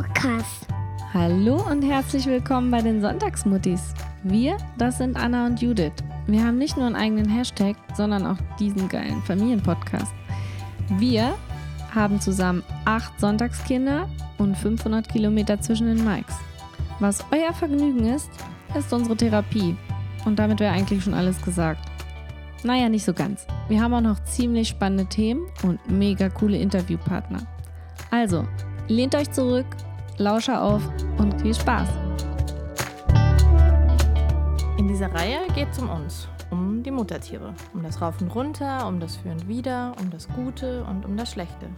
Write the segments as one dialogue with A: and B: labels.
A: Podcast.
B: Hallo und herzlich willkommen bei den Sonntagsmuttis. Wir, das sind Anna und Judith. Wir haben nicht nur einen eigenen Hashtag, sondern auch diesen geilen Familienpodcast. Wir haben zusammen acht Sonntagskinder und 500 Kilometer zwischen den Mikes. Was euer Vergnügen ist, ist unsere Therapie. Und damit wäre eigentlich schon alles gesagt. Naja, nicht so ganz. Wir haben auch noch ziemlich spannende Themen und mega coole Interviewpartner. Also, lehnt euch zurück, lausche auf und viel Spaß.
C: In dieser Reihe geht es um uns, um die Muttertiere, um das Rauf und Runter, um das Für und Wider, um das Gute und um das Schlechte.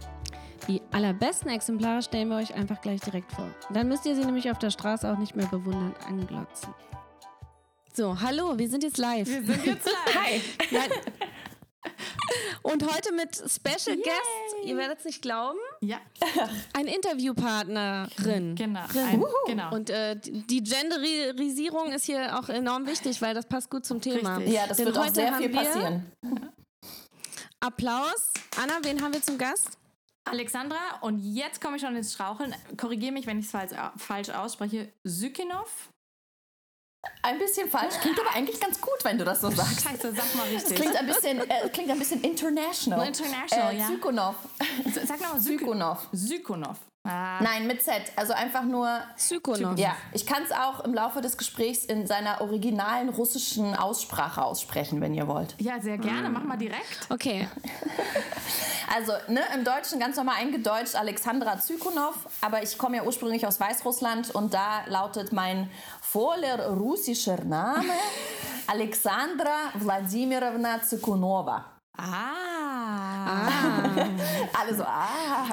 B: Die allerbesten Exemplare stellen wir euch einfach gleich direkt vor. Dann müsst ihr sie nämlich auf der Straße auch nicht mehr bewundernd anglotzen. So, hallo, wir sind jetzt live.
C: Wir sind jetzt live.
B: Hi. Und heute mit Special Guest, ihr werdet es nicht glauben,
C: Ja,
B: ein Interviewpartnerin.
C: genau. Ein, genau.
B: Und äh, die Genderisierung ist hier auch enorm wichtig, weil das passt gut zum Thema.
C: Richtig.
D: Ja, das
B: Denn
D: wird auch
B: heute
D: sehr
B: haben
D: viel passieren.
B: Applaus. Anna, wen haben wir zum Gast?
C: Alexandra, und jetzt komme ich schon ins Straucheln. Korrigiere mich, wenn ich es falsch, falsch ausspreche. Sykinov?
D: Ein bisschen falsch, klingt aber eigentlich ganz gut, wenn du das so sagst.
C: Scheiße, sag mal richtig.
D: klingt ein bisschen, äh, klingt ein bisschen international.
C: International,
D: äh,
C: ja.
D: Zykonov.
C: Sag nochmal Sykonov.
D: Zykonov.
C: Sykonov. Ah,
D: Nein, mit Z. Also einfach nur.
B: Sykonov.
D: Ja, ich kann es auch im Laufe des Gesprächs in seiner originalen russischen Aussprache aussprechen, wenn ihr wollt.
C: ja, sehr gerne. Mach mal direkt.
B: Okay.
D: Also, ne, im Deutschen ganz normal eingedeutscht Alexandra Zykonov, aber ich komme ja ursprünglich aus Weißrussland und da lautet mein voller russischer Name Alexandra Wladimirovna Zykonova.
C: Ah.
D: Alle so, ah.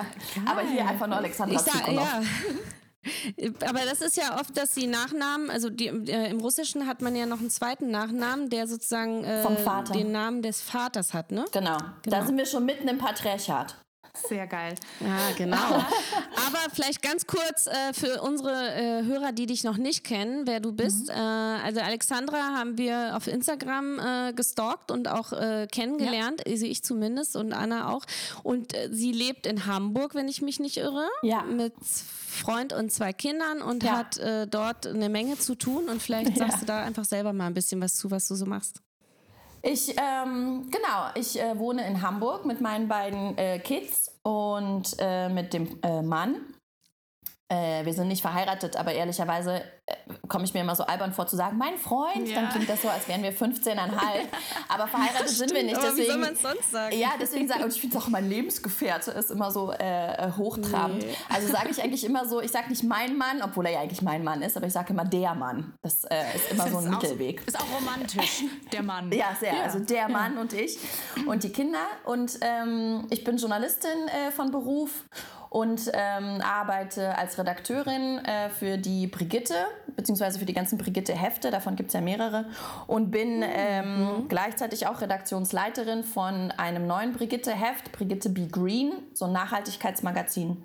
D: Aber hier einfach nur Alexandra
B: Ich sag, ja. Aber das ist ja oft, dass die Nachnamen, also die, äh, im Russischen hat man ja noch einen zweiten Nachnamen, der sozusagen äh,
D: Vom Vater.
B: den Namen des Vaters hat, ne?
D: Genau. Da sind wir schon mitten im Patriarchat.
C: Sehr geil.
B: Ja, genau. Aber vielleicht ganz kurz äh, für unsere äh, Hörer, die dich noch nicht kennen, wer du bist. Äh, also Alexandra haben wir auf Instagram äh, gestalkt und auch äh, kennengelernt, also ich zumindest und Anna auch. Und äh, sie lebt in Hamburg, wenn ich mich nicht irre,
D: Ja.
B: mit Freund und zwei Kindern und
D: Ja.
B: hat dort eine Menge zu tun. Und vielleicht sagst
D: Ja.
B: du da einfach selber mal ein bisschen was zu, was du so machst.
D: Ich, ähm, genau, ich äh, wohne in Hamburg mit meinen beiden äh, Kids und äh, mit dem äh, Mann. Äh, wir sind nicht verheiratet, aber ehrlicherweise äh, komme ich mir immer so albern vor zu sagen, mein Freund,
C: Ja.
D: dann klingt das so, als wären wir 15,5. Aber verheiratet sind wir nicht.
B: Aber wie soll
D: Deswegen,
B: man es sonst sagen?
D: ja, deswegen sage und ich finde auch mein Lebensgefährte ist immer so äh, äh, hochtrabend.
B: Nee.
D: Also sage ich eigentlich immer so, ich sage nicht mein Mann, obwohl er ja eigentlich mein Mann ist, aber ich sage immer der Mann. Das äh, ist immer so ein
C: ist auch,
D: Mittelweg.
C: Ist auch romantisch, der Mann.
D: Ja, sehr. Also der Mann und ich und die Kinder. Und ähm, ich bin Journalistin äh, von Beruf und ähm, arbeite als Redakteurin äh, für die Brigitte, beziehungsweise für die ganzen Brigitte-Hefte, davon gibt es ja mehrere. Und bin ähm, gleichzeitig auch Redaktionsleiterin von einem neuen Brigitte-Heft, Brigitte Be Green, so ein Nachhaltigkeitsmagazin.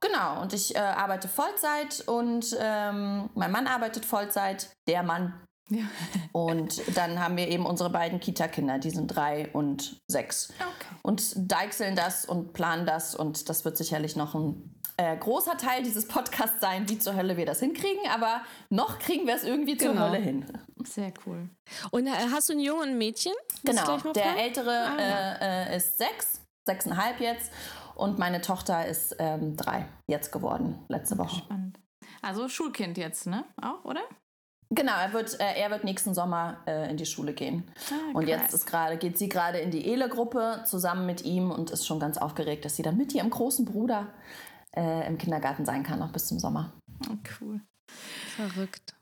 D: Genau, und ich äh, arbeite Vollzeit und ähm, mein Mann arbeitet Vollzeit, der Mann
C: Ja.
D: und dann haben wir eben unsere beiden Kita-Kinder, die sind drei und sechs.
C: Okay.
D: Und deichseln das und planen das und das wird sicherlich noch ein äh, großer Teil dieses Podcasts sein, wie zur Hölle wir das hinkriegen, aber noch kriegen wir es irgendwie zur
B: Genau.
D: Hölle hin.
C: Sehr cool.
B: Und äh, hast du einen Jungen und ein Mädchen? Muss
D: Genau, der? Ältere
B: Ah, ja.
D: äh, äh, ist sechs, sechseinhalb jetzt und meine Tochter ist ähm, drei jetzt geworden, letzte Woche.
C: Spannend. Also Schulkind jetzt, ne? Auch, oder?
D: Genau, er wird, äh, er wird nächsten Sommer äh, in die Schule gehen.
C: Ah,
D: und jetzt ist grade, geht sie gerade in die Ele-Gruppe zusammen mit ihm und ist schon ganz aufgeregt, dass sie dann mit ihrem großen Bruder äh, im Kindergarten sein kann, noch bis zum Sommer.
C: Oh, cool.
B: Verrückt.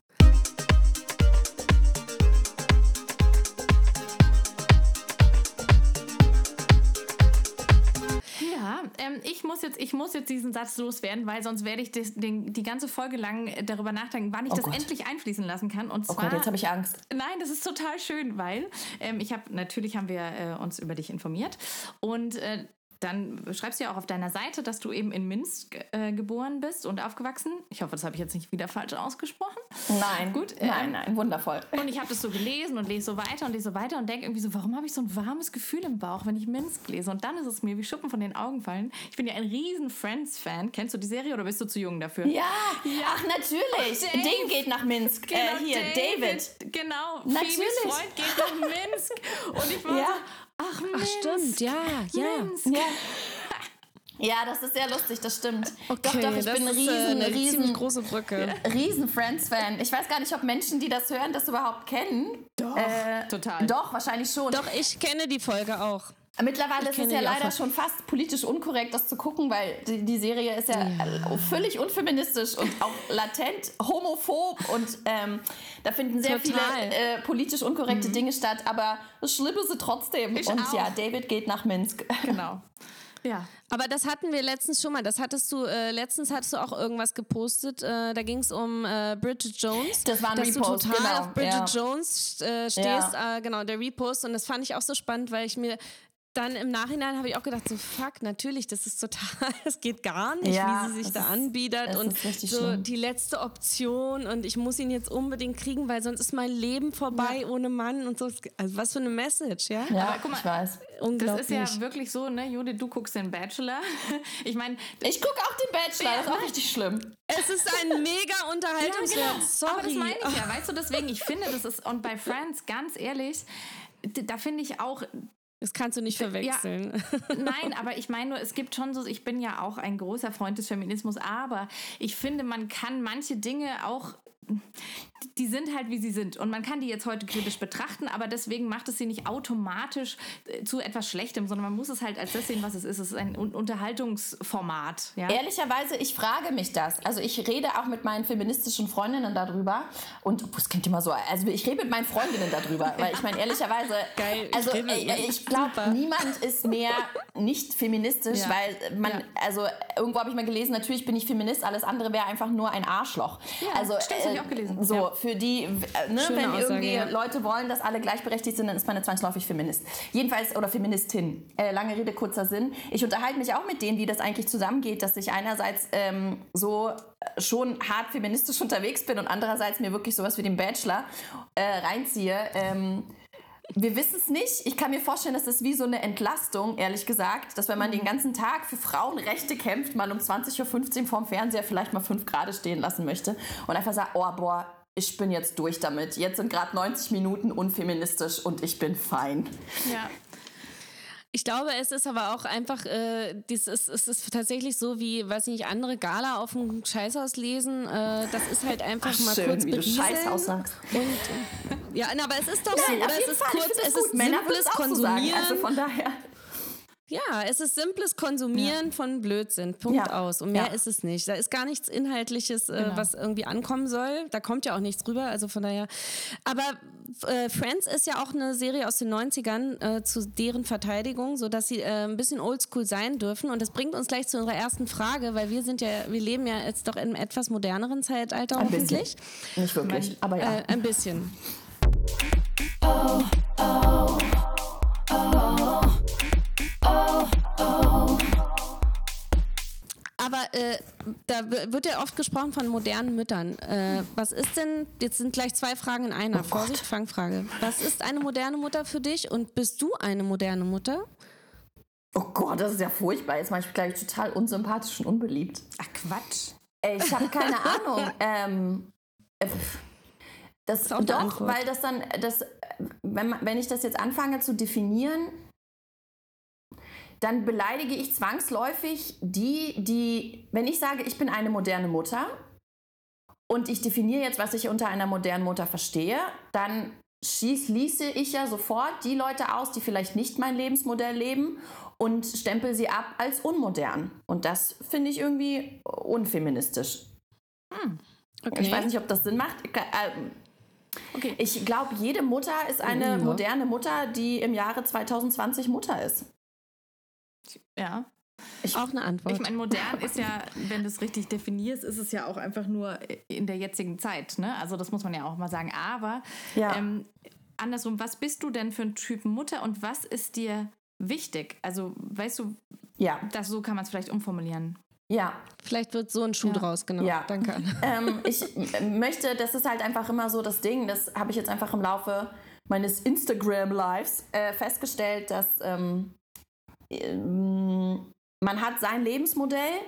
C: Ja, ähm, ich, muss jetzt, ich muss jetzt diesen Satz loswerden, weil sonst werde ich das, den, die ganze Folge lang darüber nachdenken, wann ich
D: Oh
C: das
D: Gott.
C: endlich einfließen lassen kann. Und
D: Oh
C: zwar,
D: Gott, jetzt habe ich Angst.
C: Nein, das ist total schön, weil ähm, ich habe natürlich haben wir äh, uns über dich informiert und äh, dann schreibst du ja auch auf deiner Seite, dass du eben in Minsk äh, geboren bist und aufgewachsen. Ich hoffe, das habe ich jetzt nicht wieder falsch ausgesprochen.
D: Nein, gut, äh, nein, nein, wundervoll.
C: Und ich habe das so gelesen und lese so weiter und lese so weiter und denke irgendwie so, warum habe ich so ein warmes Gefühl im Bauch, wenn ich Minsk lese? Und dann ist es mir wie Schuppen von den Augen fallen. Ich bin ja ein riesen Friends-Fan. Kennst du die Serie oder bist du zu jung dafür?
D: Ja, ja. ach natürlich. Oh, Ding geht nach Minsk. Genau, äh, hier, David. David.
C: Genau, natürlich. Freund geht nach Minsk. Und ich war ja. Ach Minsk.
B: Ach stimmt, ja, ja.
D: Minsk. ja. Ja, das ist sehr lustig, das stimmt.
B: Okay, doch, doch, ich bin ein riesen, äh, eine riesen, große Brücke.
D: Riesen Friends-Fan. Ich weiß gar nicht, ob Menschen, die das hören, das überhaupt kennen.
C: Doch, äh, total.
D: Doch, wahrscheinlich schon.
B: Doch, ich kenne die Folge auch.
D: Mittlerweile ist es ja leider schon fast politisch unkorrekt, das zu gucken, weil die, die Serie ist ja, ja, völlig unfeministisch und auch latent homophob und ähm, da finden sehr Total. viele äh, politisch unkorrekte mhm. Dinge statt, aber das schlimme sie trotzdem. Ich und auch. ja, David geht nach Minsk.
C: Genau.
B: Ja. Aber das hatten wir letztens schon mal. Das hattest du, äh, letztens hattest du auch irgendwas gepostet. Äh, da ging es um äh, Bridget Jones.
D: Das war ein
B: dass
D: Repost,
B: du total
D: genau.
B: auf Bridget ja. Jones äh, stehst. Ja. Äh, genau, der Repost. Und das fand ich auch so spannend, weil ich mir dann im Nachhinein habe ich auch gedacht, so fuck, natürlich, das ist total, es geht gar nicht, ja, wie sie sich da ist, anbietet und so schlimm. die letzte Option und ich muss ihn jetzt unbedingt kriegen, weil sonst ist mein Leben vorbei ja. ohne Mann und so. Also was für eine Message, ja?
D: Ja, Aber, guck mal, ich weiß.
C: Unglaublich. Das ist ja wirklich so, ne, Judith, du guckst den Bachelor. ich meine,
D: ich gucke auch den Bachelor, das ist auch richtig schlimm.
B: Es ist ein mega Unterhaltungswert. Ja, genau. Sorry.
C: Aber das meine ich ja, weißt du, deswegen, ich finde, das ist und bei Friends ganz ehrlich, da finde ich auch,
B: das kannst du nicht verwechseln.
C: Ja, nein, aber ich meine nur, es gibt schon so, ich bin ja auch ein großer Freund des Feminismus, aber ich finde, man kann manche Dinge auch die sind halt, wie sie sind. Und man kann die jetzt heute kritisch betrachten, aber deswegen macht es sie nicht automatisch äh, zu etwas Schlechtem, sondern man muss es halt als das sehen, was es ist. Es ist ein Unterhaltungsformat. Ja?
D: Ehrlicherweise, ich frage mich das. Also ich rede auch mit meinen feministischen Freundinnen darüber. Und das klingt immer so, also ich rede mit meinen Freundinnen darüber. Weil ich meine, ehrlicherweise,
B: Geil,
D: also ich, äh, ich glaube, niemand ist mehr nicht feministisch, ja. weil man, ja. also irgendwo habe ich mal gelesen, natürlich bin ich Feminist, alles andere wäre einfach nur ein Arschloch.
C: Ja,
D: also,
C: stimmt, äh, ich auch gelesen.
D: So, ja. für die, äh, ne, wenn Aussage, irgendwie ja. Leute wollen, dass alle gleichberechtigt sind, dann ist man eine zwangsläufig Feminist. Jedenfalls, oder Feministin. Äh, lange Rede, kurzer Sinn. Ich unterhalte mich auch mit denen, wie das eigentlich zusammengeht, dass ich einerseits ähm, so äh, schon hart feministisch unterwegs bin und andererseits mir wirklich sowas wie den Bachelor äh, reinziehe. Ähm, wir wissen es nicht. Ich kann mir vorstellen, dass das wie so eine Entlastung, ehrlich gesagt, dass wenn man den ganzen Tag für Frauenrechte kämpft, man um 20.15 Uhr vorm Fernseher vielleicht mal fünf Grad stehen lassen möchte und einfach sagt, oh boah, ich bin jetzt durch damit. Jetzt sind gerade 90 Minuten unfeministisch und ich bin fein.
C: Ja.
B: Ich glaube, es ist aber auch einfach, äh, dies ist, es ist tatsächlich so wie, weiß nicht, andere Gala auf dem Scheißhaus lesen. Äh, das ist halt einfach
D: Ach,
B: mal
D: schön,
B: kurz
D: wie du Scheißhaus sagst.
B: Und, ja, aber es ist doch
D: Nein,
B: so, oder? Es ist
D: Fall.
B: kurz, es ist simples Konsumieren.
D: So also von daher.
B: Ja, es ist simples Konsumieren ja. von Blödsinn. Punkt ja. aus. Und mehr ja. ist es nicht. Da ist gar nichts Inhaltliches, äh, genau. was irgendwie ankommen soll. Da kommt ja auch nichts rüber. Also von daher. Aber äh, Friends ist ja auch eine Serie aus den 90ern äh, zu deren Verteidigung, sodass sie äh, ein bisschen oldschool sein dürfen. Und das bringt uns gleich zu unserer ersten Frage, weil wir sind ja, wir leben ja jetzt doch in einem etwas moderneren Zeitalter
D: ein
B: hoffentlich.
D: Bisschen. Nicht wirklich, aber ja.
B: Äh, ein bisschen. Oh, oh, oh. Aber äh, da wird ja oft gesprochen von modernen Müttern. Äh, was ist denn, jetzt sind gleich zwei Fragen in einer. Oh Vorsicht, Fangfrage. Was ist eine moderne Mutter für dich und bist du eine moderne Mutter?
D: Oh Gott, das ist ja furchtbar. Jetzt mache ich gleich total unsympathisch und unbeliebt.
C: Ach Quatsch.
D: Ich habe keine Ahnung. Ähm, äh, das, das doch, weil das dann, das, wenn, wenn ich das jetzt anfange zu definieren, dann beleidige ich zwangsläufig die, die, wenn ich sage, ich bin eine moderne Mutter und ich definiere jetzt, was ich unter einer modernen Mutter verstehe, dann schließe ich ja sofort die Leute aus, die vielleicht nicht mein Lebensmodell leben und stempel sie ab als unmodern. Und das finde ich irgendwie unfeministisch. Hm. Okay. Ich weiß nicht, ob das Sinn macht. Äh, okay. Ich glaube, jede Mutter ist eine ja. moderne Mutter, die im Jahre 2020 Mutter ist.
C: Ja.
B: Ich, auch eine Antwort.
C: Ich meine, modern ist ja, wenn du es richtig definierst, ist es ja auch einfach nur in der jetzigen Zeit. Ne? Also das muss man ja auch mal sagen. Aber ja. ähm, andersrum, was bist du denn für ein Typ Mutter und was ist dir wichtig? Also weißt du,
D: Ja.
C: Das, so kann man es vielleicht umformulieren.
D: Ja.
B: Vielleicht wird so ein Schuh
C: Ja.
B: draus, genau.
D: Ja.
B: Danke. Anna.
D: ähm, ich m- möchte, das ist halt einfach immer so das Ding, das habe ich jetzt einfach im Laufe meines Instagram-Lives äh, festgestellt, dass ähm, man hat sein Lebensmodell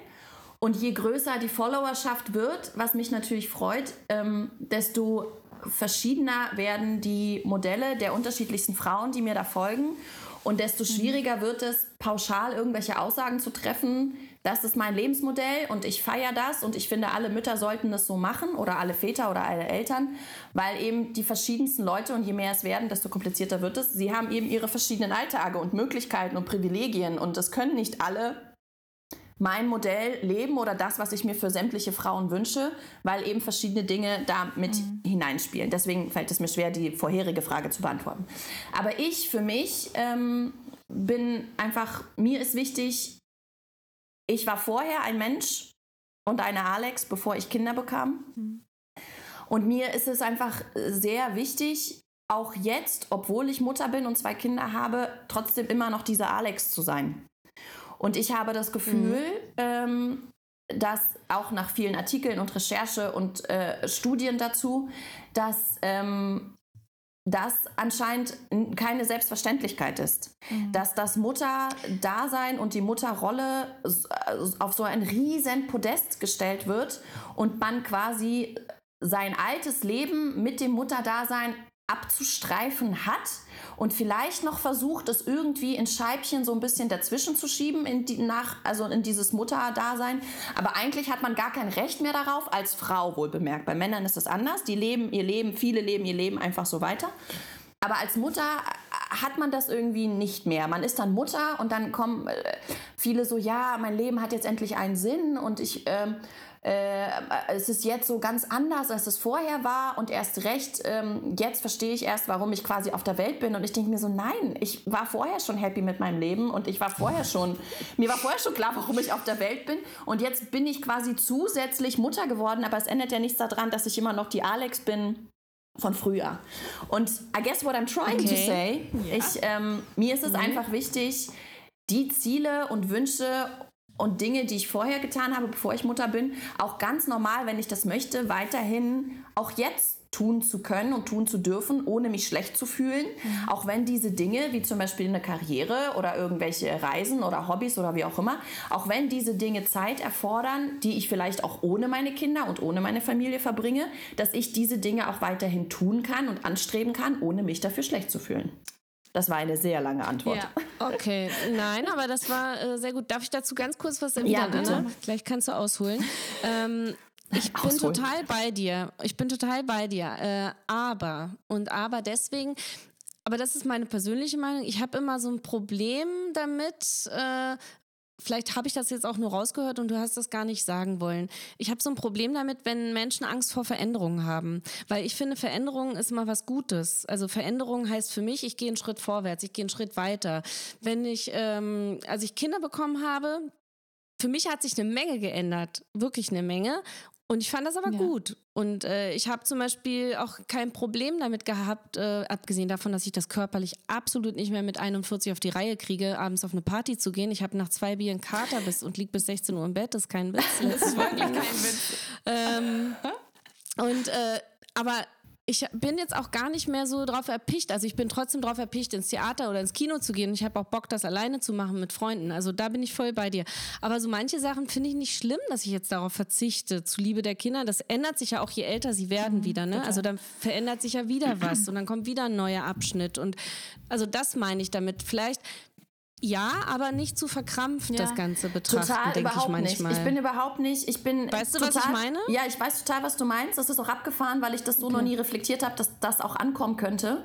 D: und je größer die Followerschaft wird, was mich natürlich freut, ähm, desto verschiedener werden die Modelle der unterschiedlichsten Frauen, die mir da folgen. Und desto schwieriger wird es, pauschal irgendwelche Aussagen zu treffen. Das ist mein Lebensmodell und ich feiere das und ich finde, alle Mütter sollten das so machen oder alle Väter oder alle Eltern, weil eben die verschiedensten Leute und je mehr es werden, desto komplizierter wird es. Sie haben eben ihre verschiedenen Alltage und Möglichkeiten und Privilegien und das können nicht alle mein Modell leben oder das, was ich mir für sämtliche Frauen wünsche, weil eben verschiedene Dinge da mit hineinspielen. Deswegen fällt es mir schwer, die vorherige Frage zu beantworten. Aber ich für mich ähm, bin einfach, mir ist wichtig, ich war vorher ein Mensch und eine Alex, bevor ich Kinder bekam. Und mir ist es einfach sehr wichtig, auch jetzt, obwohl ich Mutter bin und zwei Kinder habe, trotzdem immer noch diese Alex zu sein. Und ich habe das Gefühl, ähm, dass auch nach vielen Artikeln und Recherche und äh, Studien dazu, dass ähm, das anscheinend keine Selbstverständlichkeit ist. Dass das Mutterdasein und die Mutterrolle äh, auf so ein riesen Podest gestellt wird und man quasi sein altes Leben mit dem Mutterdasein abzustreifen hat und vielleicht noch versucht, es irgendwie in Scheibchen so ein bisschen dazwischen zu schieben, in die, nach, also in dieses Mutterdasein. Aber eigentlich hat man gar kein Recht mehr darauf, als Frau wohl bemerkt. Bei Männern ist das anders. Die leben ihr Leben, viele leben ihr Leben einfach so weiter. Aber als Mutter äh, hat man das irgendwie nicht mehr. Man ist dann Mutter und dann kommen äh, viele so, ja, mein Leben hat jetzt endlich einen Sinn und ich, ähm, äh, es ist jetzt so ganz anders, als es vorher war. Und erst recht, ähm, jetzt verstehe ich erst, warum ich quasi auf der Welt bin. Und ich denke mir so, nein, ich war vorher schon happy mit meinem Leben. Und ich war vorher schon, mir war vorher schon klar, warum ich auf der Welt bin. Und jetzt bin ich quasi zusätzlich Mutter geworden, aber es ändert ja nichts daran, dass ich immer noch die Alex bin, von früher. Und I guess what I'm trying to
B: Okay.
D: say, ich, ähm, mir ist es einfach wichtig, die Ziele und Wünsche und Dinge, die ich vorher getan habe, bevor ich Mutter bin, auch ganz normal, wenn ich das möchte, weiterhin auch jetzt tun zu können und tun zu dürfen, ohne mich schlecht zu fühlen. Auch wenn diese Dinge, wie zum Beispiel eine Karriere oder irgendwelche Reisen oder Hobbys oder wie auch immer, auch wenn diese Dinge Zeit erfordern, die ich vielleicht auch ohne meine Kinder und ohne meine Familie verbringe, dass ich diese Dinge auch weiterhin tun kann und anstreben kann, ohne mich dafür schlecht zu fühlen. Das war eine sehr lange Antwort.
C: Ja.
B: Okay, nein, aber das war äh, sehr gut. Darf ich dazu ganz kurz was
D: Ja,
B: erwidern,
D: bitte.
B: Anna? Gleich kannst du ausholen. Ähm, ich bin
D: Ausholen.
B: total bei dir. Ich bin total bei dir. Äh, aber, und aber deswegen, aber das ist meine persönliche Meinung. Ich habe immer so ein Problem damit, äh, Vielleicht habe ich das jetzt auch nur rausgehört und du hast das gar nicht sagen wollen. Ich habe so ein Problem damit, wenn Menschen Angst vor Veränderungen haben. Weil ich finde, Veränderung ist immer was Gutes. Also Veränderung heißt für mich, ich gehe einen Schritt vorwärts, ich gehe einen Schritt weiter. Wenn ich, ähm, als ich Kinder bekommen habe, für mich hat sich eine Menge geändert. Wirklich eine Menge. Und ich fand das aber
C: Ja.
B: gut. Und äh, ich habe zum Beispiel auch kein Problem damit gehabt, äh, abgesehen davon, dass ich das körperlich absolut nicht mehr mit 41 auf die Reihe kriege, abends auf eine Party zu gehen. Ich habe nach zwei Bieren Kater bis und lieg bis 16 Uhr im Bett. Das ist kein Witz.
C: Das ist wirklich kein Witz.
B: Ähm, und äh, aber ich bin jetzt auch gar nicht mehr so drauf erpicht. Also ich bin trotzdem drauf erpicht, ins Theater oder ins Kino zu gehen. Ich habe auch Bock, das alleine zu machen mit Freunden. Also da bin ich voll bei dir. Aber so manche Sachen finde ich nicht schlimm, dass ich jetzt darauf verzichte, zuliebe der Kinder. Das ändert sich ja auch, je älter sie werden wieder. Ne? Also dann verändert sich ja wieder was und dann kommt wieder ein neuer Abschnitt. Und also das meine ich damit. Vielleicht ja, aber nicht zu verkrampft
C: Ja.
B: das Ganze betrachten,
D: Total
B: denke ich manchmal.
D: nicht. Ich bin überhaupt nicht. Ich bin
B: Weißt du,
D: total,
B: was ich meine?
D: Ja, ich weiß total, was du meinst. Das ist auch abgefahren, weil ich das so noch nie reflektiert habe, dass das auch ankommen könnte.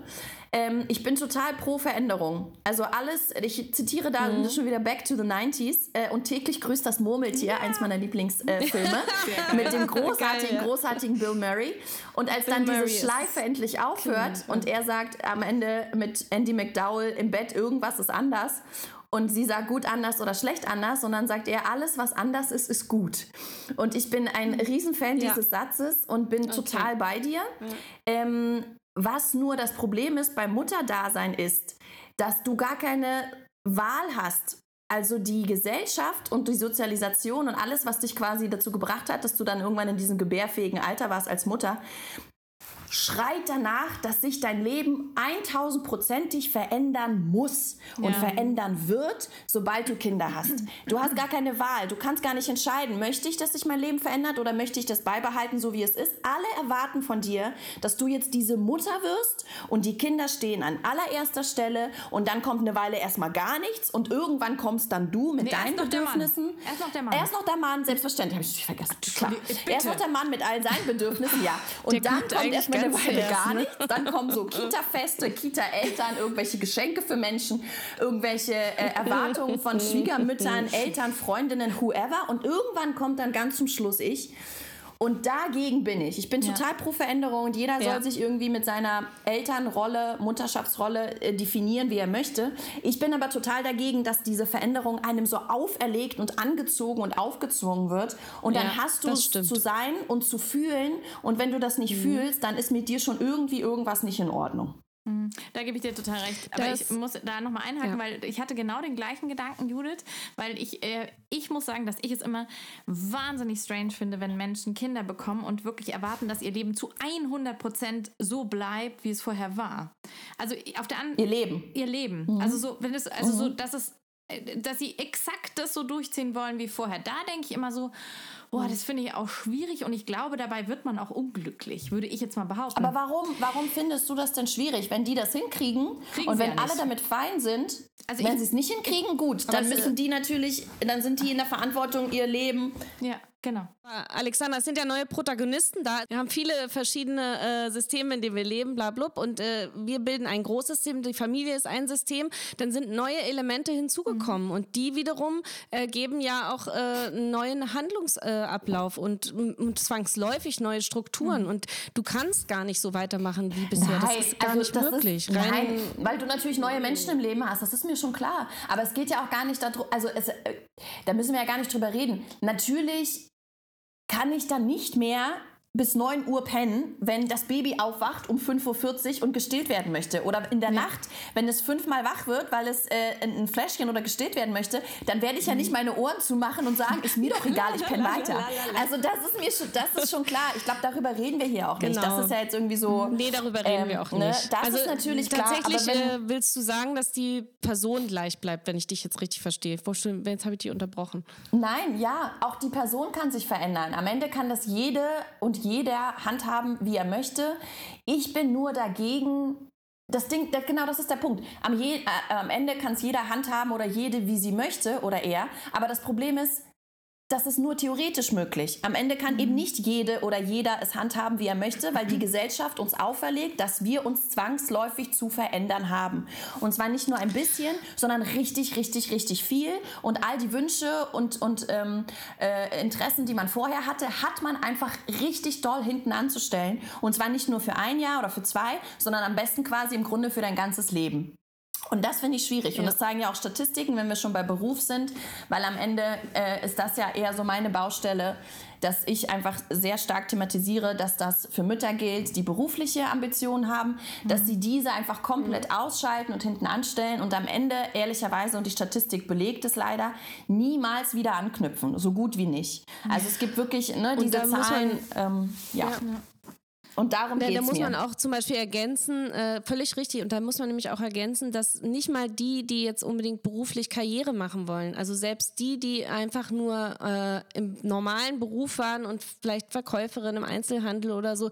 D: Ähm, ich bin total pro Veränderung. Also alles, ich zitiere da
B: Mhm.
D: schon wieder Back to the 90s äh, und täglich grüßt das Murmeltier, eins meiner Lieblingsfilme, äh, mit dem großartigen,
B: Geil, ja.
D: großartigen Bill Murray. Und als dann
B: Murray
D: diese Schleife endlich aufhört und er sagt am Ende mit Andy McDowell im Bett, irgendwas ist anders. Und sie sagt gut anders oder schlecht anders, und dann sagt er, alles, was anders ist, ist gut. Und ich bin ein Riesenfan
B: Ja.
D: dieses Satzes und bin total bei dir. Ähm, was nur das Problem ist beim Mutterdasein ist, dass du gar keine Wahl hast. also die Gesellschaft und die Sozialisation und alles, was dich quasi dazu gebracht hat, dass du dann irgendwann in diesem gebärfähigen Alter warst als Mutter, schreit danach, dass sich dein Leben 1000-prozentig verändern muss und
C: Ja.
D: verändern wird, sobald du Kinder hast. Du hast gar keine Wahl. Du kannst gar nicht entscheiden, möchte ich, dass sich mein Leben verändert oder möchte ich das beibehalten, so wie es ist. Alle erwarten von dir, dass du jetzt diese Mutter wirst und die Kinder stehen an allererster Stelle und dann kommt eine Weile erstmal gar nichts und irgendwann kommst dann du mit
C: Nee, erst
D: deinen
C: Mann.
D: Bedürfnissen.
C: Erst noch der Mann.
D: Erst noch der Mann, selbstverständlich. Habe ich vergessen. Klar.
C: Entschuldigung,
D: Erst noch
C: bitte.
D: der Mann mit all seinen Bedürfnissen, ja. Und
B: Der
D: dann
B: kommt
D: erstmal eine Weile gar nichts. Dann kommen so Kita-Feste, Kita-Eltern, irgendwelche Geschenke für Menschen, irgendwelche äh, Erwartungen von Schwiegermüttern, Eltern, Freundinnen, whoever. Und irgendwann kommt dann ganz zum Schluss ich. Und dagegen bin ich. Ich bin
C: Ja.
D: total pro Veränderung und jeder
B: Ja.
D: soll sich irgendwie mit seiner Elternrolle, Mutterschaftsrolle äh, definieren, wie er möchte. Ich bin aber total dagegen, dass diese Veränderung einem so auferlegt und angezogen und aufgezwungen wird. Und dann
B: Ja,
D: hast du es
B: stimmt.
D: zu sein und zu fühlen. Und wenn du das nicht fühlst, dann ist mit dir schon irgendwie irgendwas nicht in Ordnung.
C: Da gebe ich dir total recht. Aber
B: Das-
C: ich muss da nochmal einhaken,
B: Ja.
C: weil ich hatte genau den gleichen Gedanken, Judith, weil ich, äh, ich muss sagen, dass ich es immer wahnsinnig strange finde, wenn Menschen Kinder bekommen und wirklich erwarten, dass ihr Leben zu 100% so bleibt, wie es vorher war. Also auf der anderen
D: Ihr Leben.
C: ihr Leben. Also so, wenn es, also so, dass es, äh, dass sie exakt das so durchziehen wollen wie vorher. Da denke ich immer so, boah, das finde ich auch schwierig und ich glaube, dabei wird man auch unglücklich, würde ich jetzt mal behaupten.
D: Aber warum, warum findest du das denn schwierig, wenn die das hinkriegen
C: Kriegen
D: und wenn
C: ja
D: alle damit fein sind?
C: Also
D: wenn sie es nicht hinkriegen, gut, dann müssen die natürlich, dann sind die in der Verantwortung, ihr Leben
C: ja, genau.
B: Alexander, es sind ja neue Protagonisten da. Wir haben viele verschiedene äh, Systeme, in denen wir leben, bla blub. Und äh, wir bilden ein großes System, die Familie ist ein System. Dann sind neue Elemente hinzugekommen. Und die wiederum äh, geben ja auch äh, einen neuen Handlungsablauf und, und zwangsläufig neue Strukturen. Und du kannst gar nicht so weitermachen wie bisher. das ist gar
D: also
B: nicht möglich.
D: Ist, nein, weil du natürlich neue Menschen im Leben hast, das ist mir schon klar. Aber es geht ja auch gar nicht darum, also es, äh, da müssen wir ja gar nicht drüber reden. Natürlich kann ich dann nicht mehr bis 9 Uhr pennen, wenn das Baby aufwacht um 5.40 Uhr und gestillt werden möchte. Oder in der Nacht, wenn es fünfmal wach wird, weil es äh, ein Fläschchen oder gestillt werden möchte, dann werde ich ja nicht meine Ohren zumachen und sagen, ist mir doch egal, ich penne weiter. Also das ist mir schon, das ist schon klar. Ich glaube, darüber reden wir hier auch nicht.
B: Genau.
D: Das ist ja jetzt irgendwie so.
B: Nee, darüber reden
D: ähm,
B: wir auch
D: ne,
B: nicht.
D: Das ist natürlich klar.
B: Tatsächlich
D: aber wenn,
B: äh, willst du sagen, dass die Person gleich bleibt, wenn ich dich jetzt richtig verstehe. Wo Jetzt habe ich dich unterbrochen.
D: Nein, ja, auch die Person kann sich verändern. Am Ende kann das jede und jeder handhaben, wie er möchte. Ich bin nur dagegen. Das Ding, das, genau das ist der Punkt. Am, je, äh, am Ende kann es jeder handhaben oder jede, wie sie möchte oder er. Aber das Problem ist, das ist nur theoretisch möglich. Am Ende kann eben nicht jede oder jeder es handhaben, wie er möchte, weil die Gesellschaft uns auferlegt, dass wir uns zwangsläufig zu verändern haben. Und zwar nicht nur ein bisschen, sondern richtig, richtig, richtig viel. Und all die Wünsche und, und ähm, äh, Interessen, die man vorher hatte, hat man einfach richtig doll hinten anzustellen. Und zwar nicht nur für ein Jahr oder für zwei, sondern am besten quasi im Grunde für dein ganzes Leben. Und das finde ich schwierig. Und
B: Ja.
D: das zeigen ja auch Statistiken, wenn wir schon bei Beruf sind, weil am Ende äh, ist das ja eher so meine Baustelle, dass ich einfach sehr stark thematisiere, dass das für Mütter gilt, die berufliche Ambitionen haben, dass sie diese einfach komplett ausschalten und hinten anstellen und am Ende ehrlicherweise, und die Statistik belegt es leider, niemals wieder anknüpfen. So gut wie nicht. Also es gibt wirklich ne,
B: Und
D: diese Zahlen. ähm, ja. Und darum
B: Da,
D: geht
B: da
D: es
B: muss
D: mir.
B: man auch zum Beispiel ergänzen, äh, völlig richtig, und da muss man nämlich auch ergänzen, dass nicht mal die, die jetzt unbedingt beruflich Karriere machen wollen, also selbst die, die einfach nur äh, im normalen Beruf waren und vielleicht Verkäuferin im Einzelhandel oder so,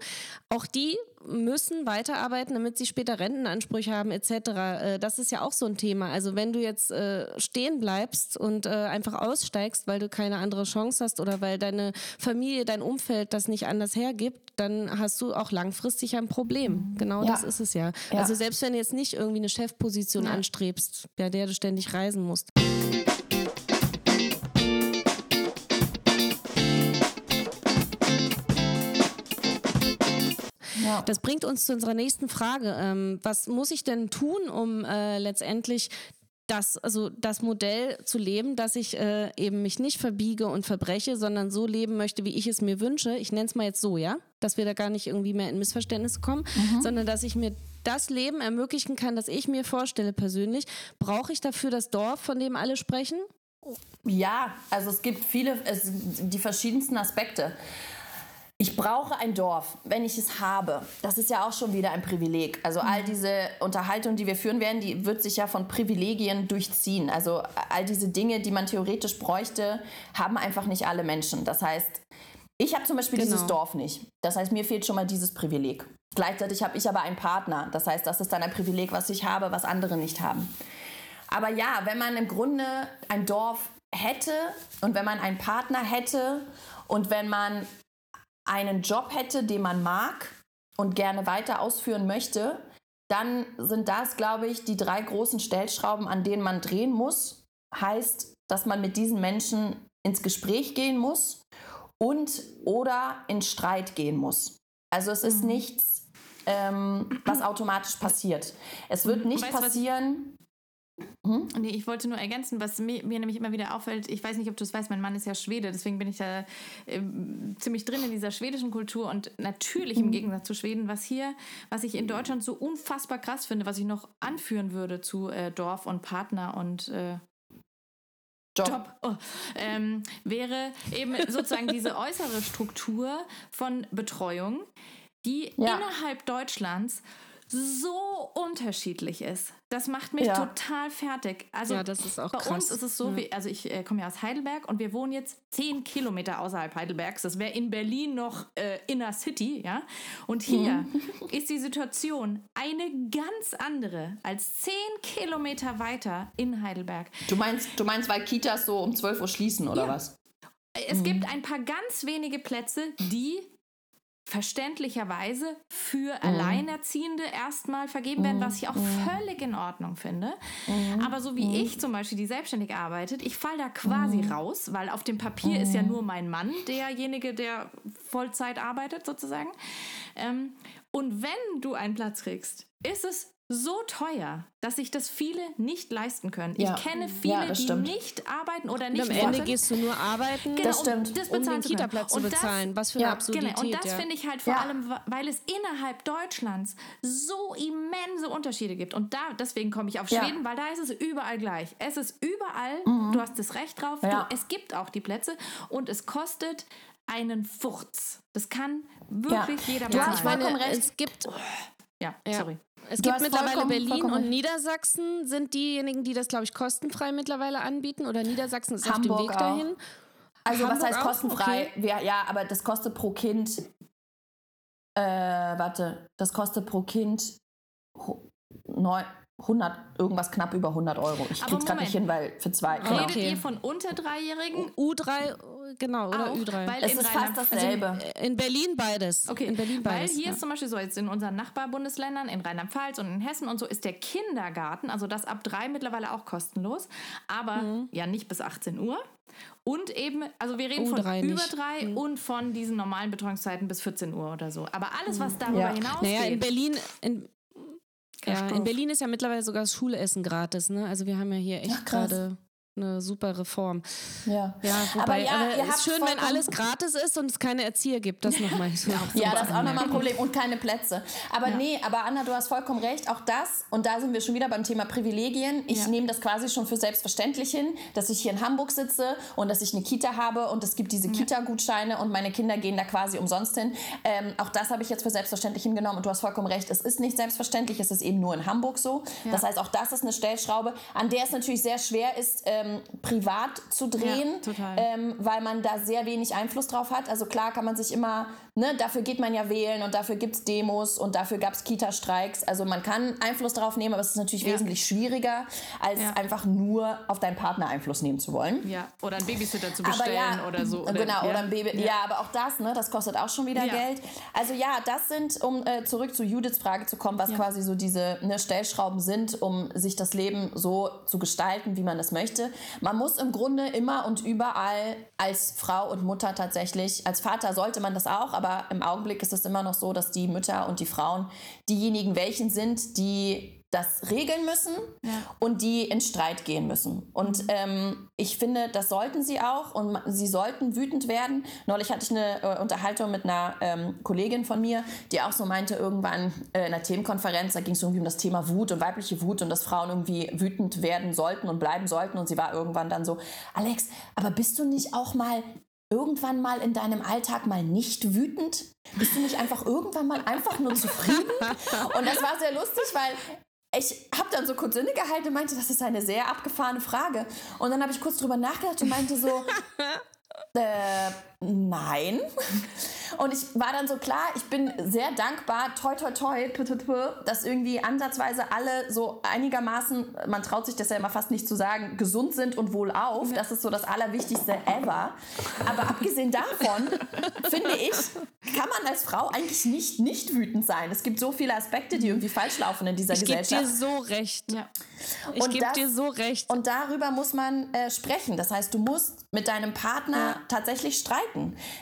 B: auch die müssen weiterarbeiten, damit sie später Rentenansprüche haben etc. Äh, das ist ja auch so ein Thema. Also wenn du jetzt äh, stehen bleibst und äh, einfach aussteigst, weil du keine andere Chance hast oder weil deine Familie, dein Umfeld das nicht anders hergibt, dann hast du auch langfristig ein Problem. Genau
D: Ja.
B: das ist es ja.
D: Ja.
B: Also selbst wenn du jetzt nicht irgendwie eine Chefposition anstrebst, bei der du ständig reisen musst.
D: Ja.
B: Das bringt uns zu unserer nächsten Frage. Ähm, was muss ich denn tun, um äh, letztendlich das, also das Modell zu leben, dass ich äh, eben mich nicht verbiege und verbreche, sondern so leben möchte, wie ich es mir wünsche. Ich nenne es mal jetzt so, ja, dass wir da gar nicht irgendwie mehr in Missverständnisse kommen, mhm. sondern dass ich mir das Leben ermöglichen kann, das ich mir vorstelle persönlich. Brauche ich dafür das Dorf, von dem alle sprechen?
D: Ja, also es gibt viele, es, die verschiedensten Aspekte. Ich brauche ein Dorf, wenn ich es habe. Das ist ja auch schon wieder ein Privileg. Also all mhm. diese Unterhaltung, die wir führen werden, die wird sich ja von Privilegien durchziehen. Also all diese Dinge, die man theoretisch bräuchte, haben einfach nicht alle Menschen. Das heißt, ich habe zum Beispiel genau. dieses Dorf nicht. Das heißt, mir fehlt schon mal dieses Privileg. Gleichzeitig habe ich aber einen Partner. Das heißt, das ist dann ein Privileg, was ich habe, was andere nicht haben. Aber ja, wenn man im Grunde ein Dorf hätte und wenn man einen Partner hätte und wenn man einen Job hätte, den man mag und gerne weiter ausführen möchte, dann sind das, glaube ich, die drei großen Stellschrauben, an denen man drehen muss. Heißt, dass man mit diesen Menschen ins Gespräch gehen muss und oder in Streit gehen muss. Also es ist mhm. nichts, ähm, was automatisch passiert. Es wird nicht weißt, passieren.
C: Hm? Nee, ich wollte nur ergänzen, was mir, mir, nämlich immer wieder auffällt. Ich weiß nicht, ob du es weißt, mein Mann ist ja Schwede, deswegen bin ich da äh, ziemlich drin in dieser schwedischen Kultur und natürlich im hm. Gegensatz zu Schweden, was hier, was ich in Deutschland so unfassbar krass finde, was ich noch anführen würde zu äh, Dorf und Partner und äh, Job, Job oh, ähm, wäre eben sozusagen diese äußere Struktur von Betreuung, die ja. innerhalb Deutschlands so unterschiedlich ist. Das macht mich ja. total fertig. Also
B: ja, das ist auch
C: bei
B: krass.
C: uns ist es so, ja. wie, also ich äh, komme ja aus Heidelberg und wir wohnen jetzt zehn Kilometer außerhalb Heidelbergs. Das wäre in Berlin noch äh, Inner City, ja. Und hier mhm. ist die Situation eine ganz andere als zehn Kilometer weiter in Heidelberg.
D: Du meinst, du meinst, weil Kitas so um 12 Uhr schließen oder was?
C: Es mhm. gibt ein paar ganz wenige Plätze, die verständlicherweise für mhm. Alleinerziehende erstmal vergeben werden, was ich auch mhm. völlig in Ordnung finde. Mhm. Aber so wie mhm. ich zum Beispiel, die selbstständig arbeitet, ich falle da quasi mhm. raus, weil auf dem Papier ist ja mhm. nur mein Mann derjenige, der Vollzeit arbeitet sozusagen. Ähm, und wenn du einen Platz kriegst, ist es so teuer, dass sich das viele nicht leisten können. Ja. Ich kenne viele, ja, die stimmt. nicht arbeiten oder nicht.
B: Und am Ende gehst du nur arbeiten,
C: genau, das stimmt. Um, das
B: um den Kita-Platz zu bezahlen. Was für eine ja, Absurdität.
C: Genau. Und das finde ich halt vor allem, weil es innerhalb Deutschlands so immense Unterschiede gibt. Und da, deswegen komme ich auf Schweden, weil da ist es überall gleich. Es ist überall, mhm. du hast das Recht drauf, du, es gibt auch die Plätze und es kostet einen Furz. Das kann wirklich jeder
B: bezahlen. Du hast vollkommen recht. Es gibt...
C: Ja, sorry.
B: Es du gibt mittlerweile Berlin und Niedersachsen sind diejenigen, die das, glaube ich, kostenfrei mittlerweile anbieten. Oder Niedersachsen ist Hamburg auf dem Weg auch. dahin.
D: Also Hamburg was heißt kostenfrei? Okay. Wir, ja, aber das kostet pro Kind. Äh, warte, das kostet pro Kind 100, irgendwas knapp über 100 Euro. Ich krieg's gerade nicht hin, weil für zwei.
C: Genau. Redet ihr von unter Dreijährigen?
B: U3, genau, oder Auch, Ü3.
D: Weil es ist fast dasselbe. Also
B: in, Berlin beides.
C: Okay,
B: in Berlin
C: beides. Weil hier ja. ist zum Beispiel so, jetzt in unseren Nachbarbundesländern, in Rheinland-Pfalz und in Hessen und so, ist der Kindergarten, also das ab drei mittlerweile auch kostenlos, aber mhm. ja nicht bis 18 Uhr. Und eben, also wir reden oh, von drei über nicht. drei mhm. und von diesen normalen Betreuungszeiten bis 14 Uhr oder so. Aber alles, was darüber ja. hinausgeht. Naja,
B: in Berlin, in, ja, in Berlin ist ja mittlerweile sogar das Schulessen gratis, ne? Also wir haben ja hier echt gerade eine super Reform.
D: Ja,
B: ja wobei, aber ja, aber ist schön, wenn alles gratis ist und es keine Erzieher gibt. Das nochmal so.
D: ja, das ist auch nochmal ein Problem und keine Plätze. Aber ja. nee, aber Anna, du hast vollkommen recht. Auch das, und da sind wir schon wieder beim Thema Privilegien. Ich ja. nehme das quasi schon für selbstverständlich hin, dass ich hier in Hamburg sitze und dass ich eine Kita habe und es gibt diese Kita-Gutscheine und meine Kinder gehen da quasi umsonst hin. Ähm, auch das habe ich jetzt für selbstverständlich hingenommen und du hast vollkommen recht. Es ist nicht selbstverständlich, es ist eben nur in Hamburg so. Das heißt, auch das ist eine Stellschraube, an der es natürlich sehr schwer ist, ähm, ähm, privat zu drehen, ja, ähm, weil man da sehr wenig Einfluss drauf hat. Also klar kann man sich immer, ne, dafür geht man ja wählen und dafür gibt es Demos und dafür gab es Kita-Streiks. Also man kann Einfluss drauf nehmen, aber es ist natürlich ja. wesentlich schwieriger, als ja. einfach nur auf deinen Partner Einfluss nehmen zu wollen.
C: Ja, oder einen Babysitter zu bestellen oder so. Oder,
D: genau, oder ein Baby. Ja. aber auch das, ne, das kostet auch schon wieder Geld. Also ja, das sind, um äh, zurück zu Judiths Frage zu kommen, was quasi so diese ne, Stellschrauben sind, um sich das Leben so zu gestalten, wie man es möchte. Man muss im Grunde immer und überall als Frau und Mutter tatsächlich, als Vater sollte man das auch, aber im Augenblick ist es immer noch so, dass die Mütter und die Frauen diejenigen welchen sind, die das regeln müssen
C: Ja.
D: und die in Streit gehen müssen. Und ähm, ich finde, das sollten sie auch und sie sollten wütend werden. Neulich hatte ich eine äh, Unterhaltung mit einer ähm, Kollegin von mir, die auch so meinte, irgendwann äh, in einer Themenkonferenz, da ging es irgendwie um das Thema Wut und weibliche Wut und dass Frauen irgendwie wütend werden sollten und bleiben sollten. Und sie war irgendwann dann so, Alex, aber bist du nicht auch mal irgendwann mal in deinem Alltag mal nicht wütend? Bist du nicht einfach irgendwann mal einfach nur zufrieden? Und das war sehr lustig, weil ich habe dann so kurz innegehalten und meinte, das ist eine sehr abgefahrene Frage. Und dann habe ich kurz drüber nachgedacht und meinte so, äh, nein. Und ich war dann so klar, ich bin sehr dankbar, toi toi toi, tü, tü, tü, dass irgendwie ansatzweise alle so einigermaßen, man traut sich das ja immer fast nicht zu sagen, gesund sind und wohlauf. Das ist so das Allerwichtigste ever. Aber abgesehen davon, finde ich, kann man als Frau eigentlich nicht nicht wütend sein. Es gibt so viele Aspekte, die irgendwie falsch laufen in dieser
B: Ich gebe
D: Gesellschaft.
B: dir so recht.
C: Ja.
B: Ich gebe dir so recht.
D: Und darüber muss man äh, sprechen. Das heißt, du musst mit deinem Partner tatsächlich streiten.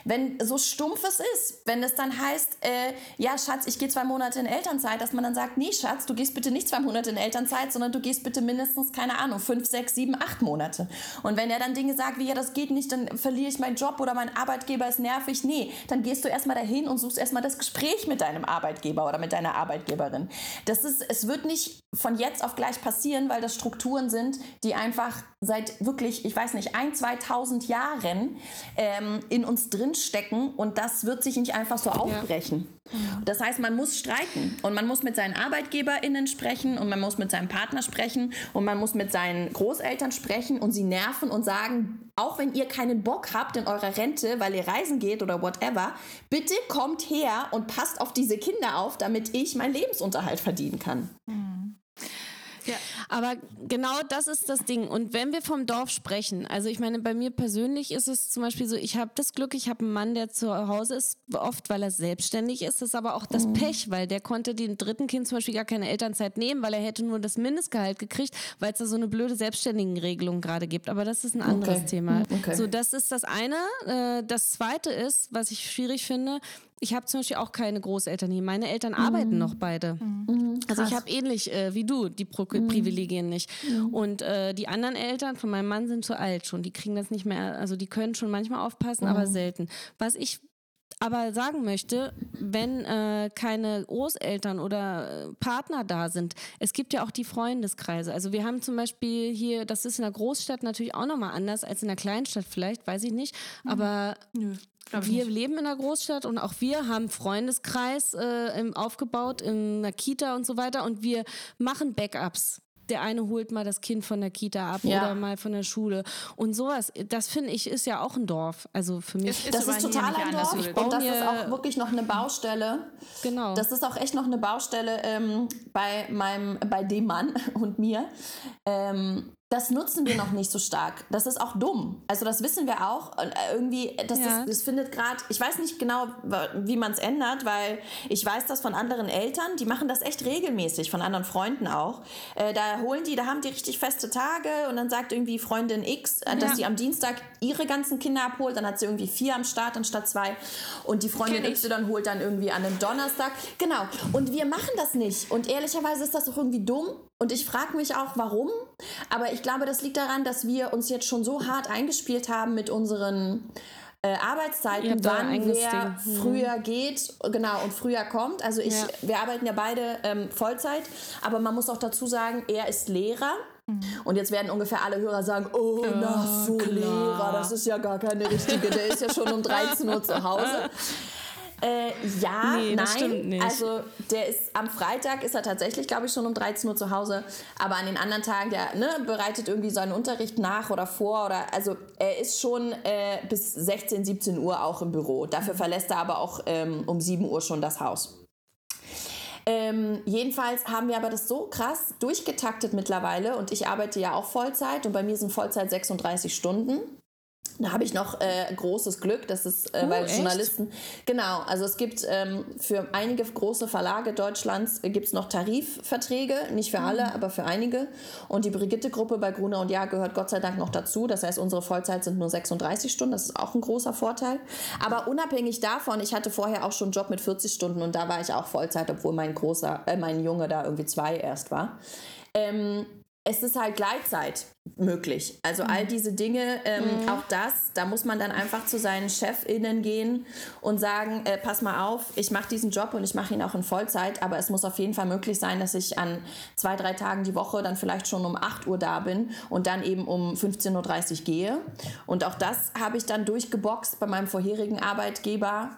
D: Wenn so stumpf es ist, wenn es dann heißt, äh, ja, Schatz, ich gehe zwei Monate in Elternzeit, dass man dann sagt, nee, Schatz, du gehst bitte nicht zwei Monate in Elternzeit, sondern du gehst bitte mindestens, keine Ahnung, fünf, sechs, sieben, acht Monate. Und wenn er dann Dinge sagt, wie, ja, das geht nicht, dann verliere ich meinen Job oder mein Arbeitgeber ist nervig, nee, dann gehst du erstmal dahin und suchst erstmal das Gespräch mit deinem Arbeitgeber oder mit deiner Arbeitgeberin. Das ist, es wird nicht von jetzt auf gleich passieren, weil das Strukturen sind, die einfach seit wirklich, ich weiß nicht, ein, 2000 Jahren ähm, in uns drinstecken und das wird sich nicht einfach so aufbrechen. Das heißt, man muss streiten und man muss mit seinen ArbeitgeberInnen sprechen und man muss mit seinem Partner sprechen und man muss mit seinen Großeltern sprechen und sie nerven und sagen, auch wenn ihr keinen Bock habt in eurer Rente, weil ihr reisen geht oder whatever, bitte kommt her und passt auf diese Kinder auf, damit ich meinen Lebensunterhalt verdienen kann.
C: Ja.
B: Aber genau das ist das Ding. Und wenn wir vom Dorf sprechen, also ich meine, bei mir persönlich ist es zum Beispiel so, ich habe das Glück, ich habe einen Mann, der zu Hause ist, oft weil er selbstständig ist, das ist aber auch das Pech, weil der konnte dem dritten Kind zum Beispiel gar keine Elternzeit nehmen, weil er hätte nur das Mindestgehalt gekriegt, weil es da so eine blöde Selbstständigen-Regelung gerade gibt. Aber das ist ein anderes
D: Okay.
B: Thema.
D: Okay.
B: So, das ist das eine. Äh, Das zweite ist, was ich schwierig finde, ich habe zum Beispiel auch keine Großeltern hier. Meine Eltern arbeiten noch beide. Also ich habe ähnlich äh, wie du die Pro Privilegien nicht. Und äh, die anderen Eltern von meinem Mann sind zu alt schon. Die kriegen das nicht mehr, also die können schon manchmal aufpassen, aber selten. Was ich aber sagen möchte, wenn äh, keine Großeltern oder äh, Partner da sind, es gibt ja auch die Freundeskreise. Also wir haben zum Beispiel hier, das ist in der Großstadt natürlich auch nochmal anders als in der Kleinstadt vielleicht, weiß ich nicht. Aber
C: ich
B: wir
C: nicht.
B: leben in der Großstadt und auch wir haben Freundeskreis äh, im, aufgebaut in einer Kita und so weiter und wir machen Backups. Der eine holt mal das Kind von der Kita ab
D: Ja.
B: oder mal von der Schule. Und sowas, das finde ich, ist ja auch ein Dorf. Also für mich.
C: Ist
D: Das ist total ein
C: anders,
D: Dorf und das ist auch wirklich noch eine Baustelle.
B: Genau.
D: Das ist auch echt noch eine Baustelle ähm, bei meinem, bei dem Mann und mir. Ähm, das nutzen wir noch nicht so stark. Das ist auch dumm. Also das wissen wir auch. Und äh, irgendwie, das,
B: Ja.
D: ist, das findet gerade, ich weiß nicht genau, wie man es ändert, weil ich weiß das von anderen Eltern, die machen das echt regelmäßig, von anderen Freunden auch. Äh, da holen die, da haben die richtig feste Tage und dann sagt irgendwie Freundin X, äh, dass
B: Ja.
D: die am Dienstag ihre ganzen Kinder abholt, dann hat sie irgendwie vier am Start anstatt zwei und die Freundin
C: Kenn ich.
D: Y holt dann irgendwie an einem Donnerstag. Genau. Und wir machen das nicht. Und ehrlicherweise ist das auch irgendwie dumm. Und ich frage mich auch, warum. Aber ich glaube, das liegt daran, dass wir uns jetzt schon so hart eingespielt haben mit unseren äh, Arbeitszeiten, wann wer.
B: Mhm.
D: früher geht, genau, und früher kommt. Also ich,
B: Ja.
D: wir arbeiten ja beide ähm, Vollzeit, aber man muss auch dazu sagen, er ist Lehrer. Und jetzt werden ungefähr alle Hörer sagen, oh, na so Lehrer, das ist ja gar keine richtige, der ist ja schon um 13 Uhr zu Hause. Äh, ja,
B: Nee,
D: nein. Also der ist am Freitag ist er tatsächlich, glaube ich, schon um 13 Uhr zu Hause. Aber an den anderen Tagen, der ne, bereitet irgendwie seinen Unterricht nach oder vor oder also er ist schon äh, bis 16, 17 Uhr auch im Büro. Dafür verlässt er aber auch ähm, um 7 Uhr schon das Haus. Ähm, jedenfalls haben wir aber das so krass durchgetaktet mittlerweile und ich arbeite ja auch Vollzeit und bei mir sind Vollzeit 36 Stunden. Da habe ich noch äh, großes Glück, dass es, äh,
B: Oh,
D: weil
B: echt?
D: Journalisten, genau, also es gibt ähm, für einige große Verlage Deutschlands äh, gibt es noch Tarifverträge, nicht für
B: Mhm.
D: alle, aber für einige. Und die Brigitte-Gruppe bei Gruner und Jahr gehört Gott sei Dank noch dazu. Das heißt, unsere Vollzeit sind nur 36 Stunden, das ist auch ein großer Vorteil. Aber unabhängig davon, ich hatte vorher auch schon einen Job mit 40 Stunden und da war ich auch Vollzeit, obwohl mein großer, äh, mein Junge da irgendwie zwei erst war. Ähm, es ist halt Gleitzeit möglich. Also all diese Dinge, ähm, auch das, da muss man dann einfach zu seinen ChefInnen gehen und sagen, äh, pass mal auf, ich mache diesen Job und ich mache ihn auch in Vollzeit, aber es muss auf jeden Fall möglich sein, dass ich an zwei, drei Tagen die Woche dann vielleicht schon um 8 Uhr da bin und dann eben um 15.30 Uhr gehe. Und auch das habe ich dann durchgeboxt bei meinem vorherigen Arbeitgeber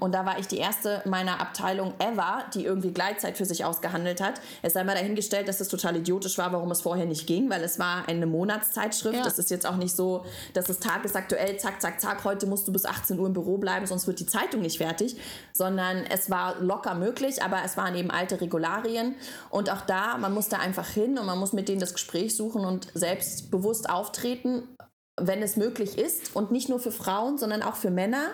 D: und da war ich die erste meiner Abteilung ever, die irgendwie Gleitzeit für sich ausgehandelt hat. Es sei mal dahingestellt, dass es total idiotisch war, warum es vorher nicht ging, weil es war eine Monatszeitschrift.
B: Ja.
D: Das ist jetzt auch nicht so, dass es tagesaktuell, zack, zack, zack, heute musst du bis 18 Uhr im Büro bleiben, sonst wird die Zeitung nicht fertig, sondern es war locker möglich, aber es waren eben alte Regularien. Und auch da, man muss da einfach hin und man muss mit denen das Gespräch suchen und selbstbewusst auftreten wenn es möglich ist und nicht nur für Frauen, sondern auch für Männer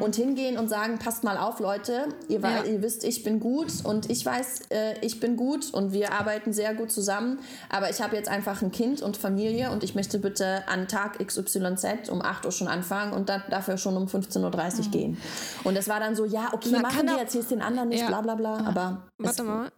D: und hingehen und sagen, passt mal auf, Leute, ihr,
B: Ja.
D: ihr wisst, ich bin gut und ich weiß, äh, ich bin gut und wir arbeiten sehr gut zusammen, aber ich habe jetzt einfach ein Kind und Familie und ich möchte bitte an Tag XYZ um 8 Uhr schon anfangen und dann dafür schon um 15.30 Uhr gehen. Und das war dann so, ja, okay,
B: Man
D: machen wir jetzt, hier ist den anderen nicht,
B: Ja.
D: bla bla bla, aber
B: Warte mal.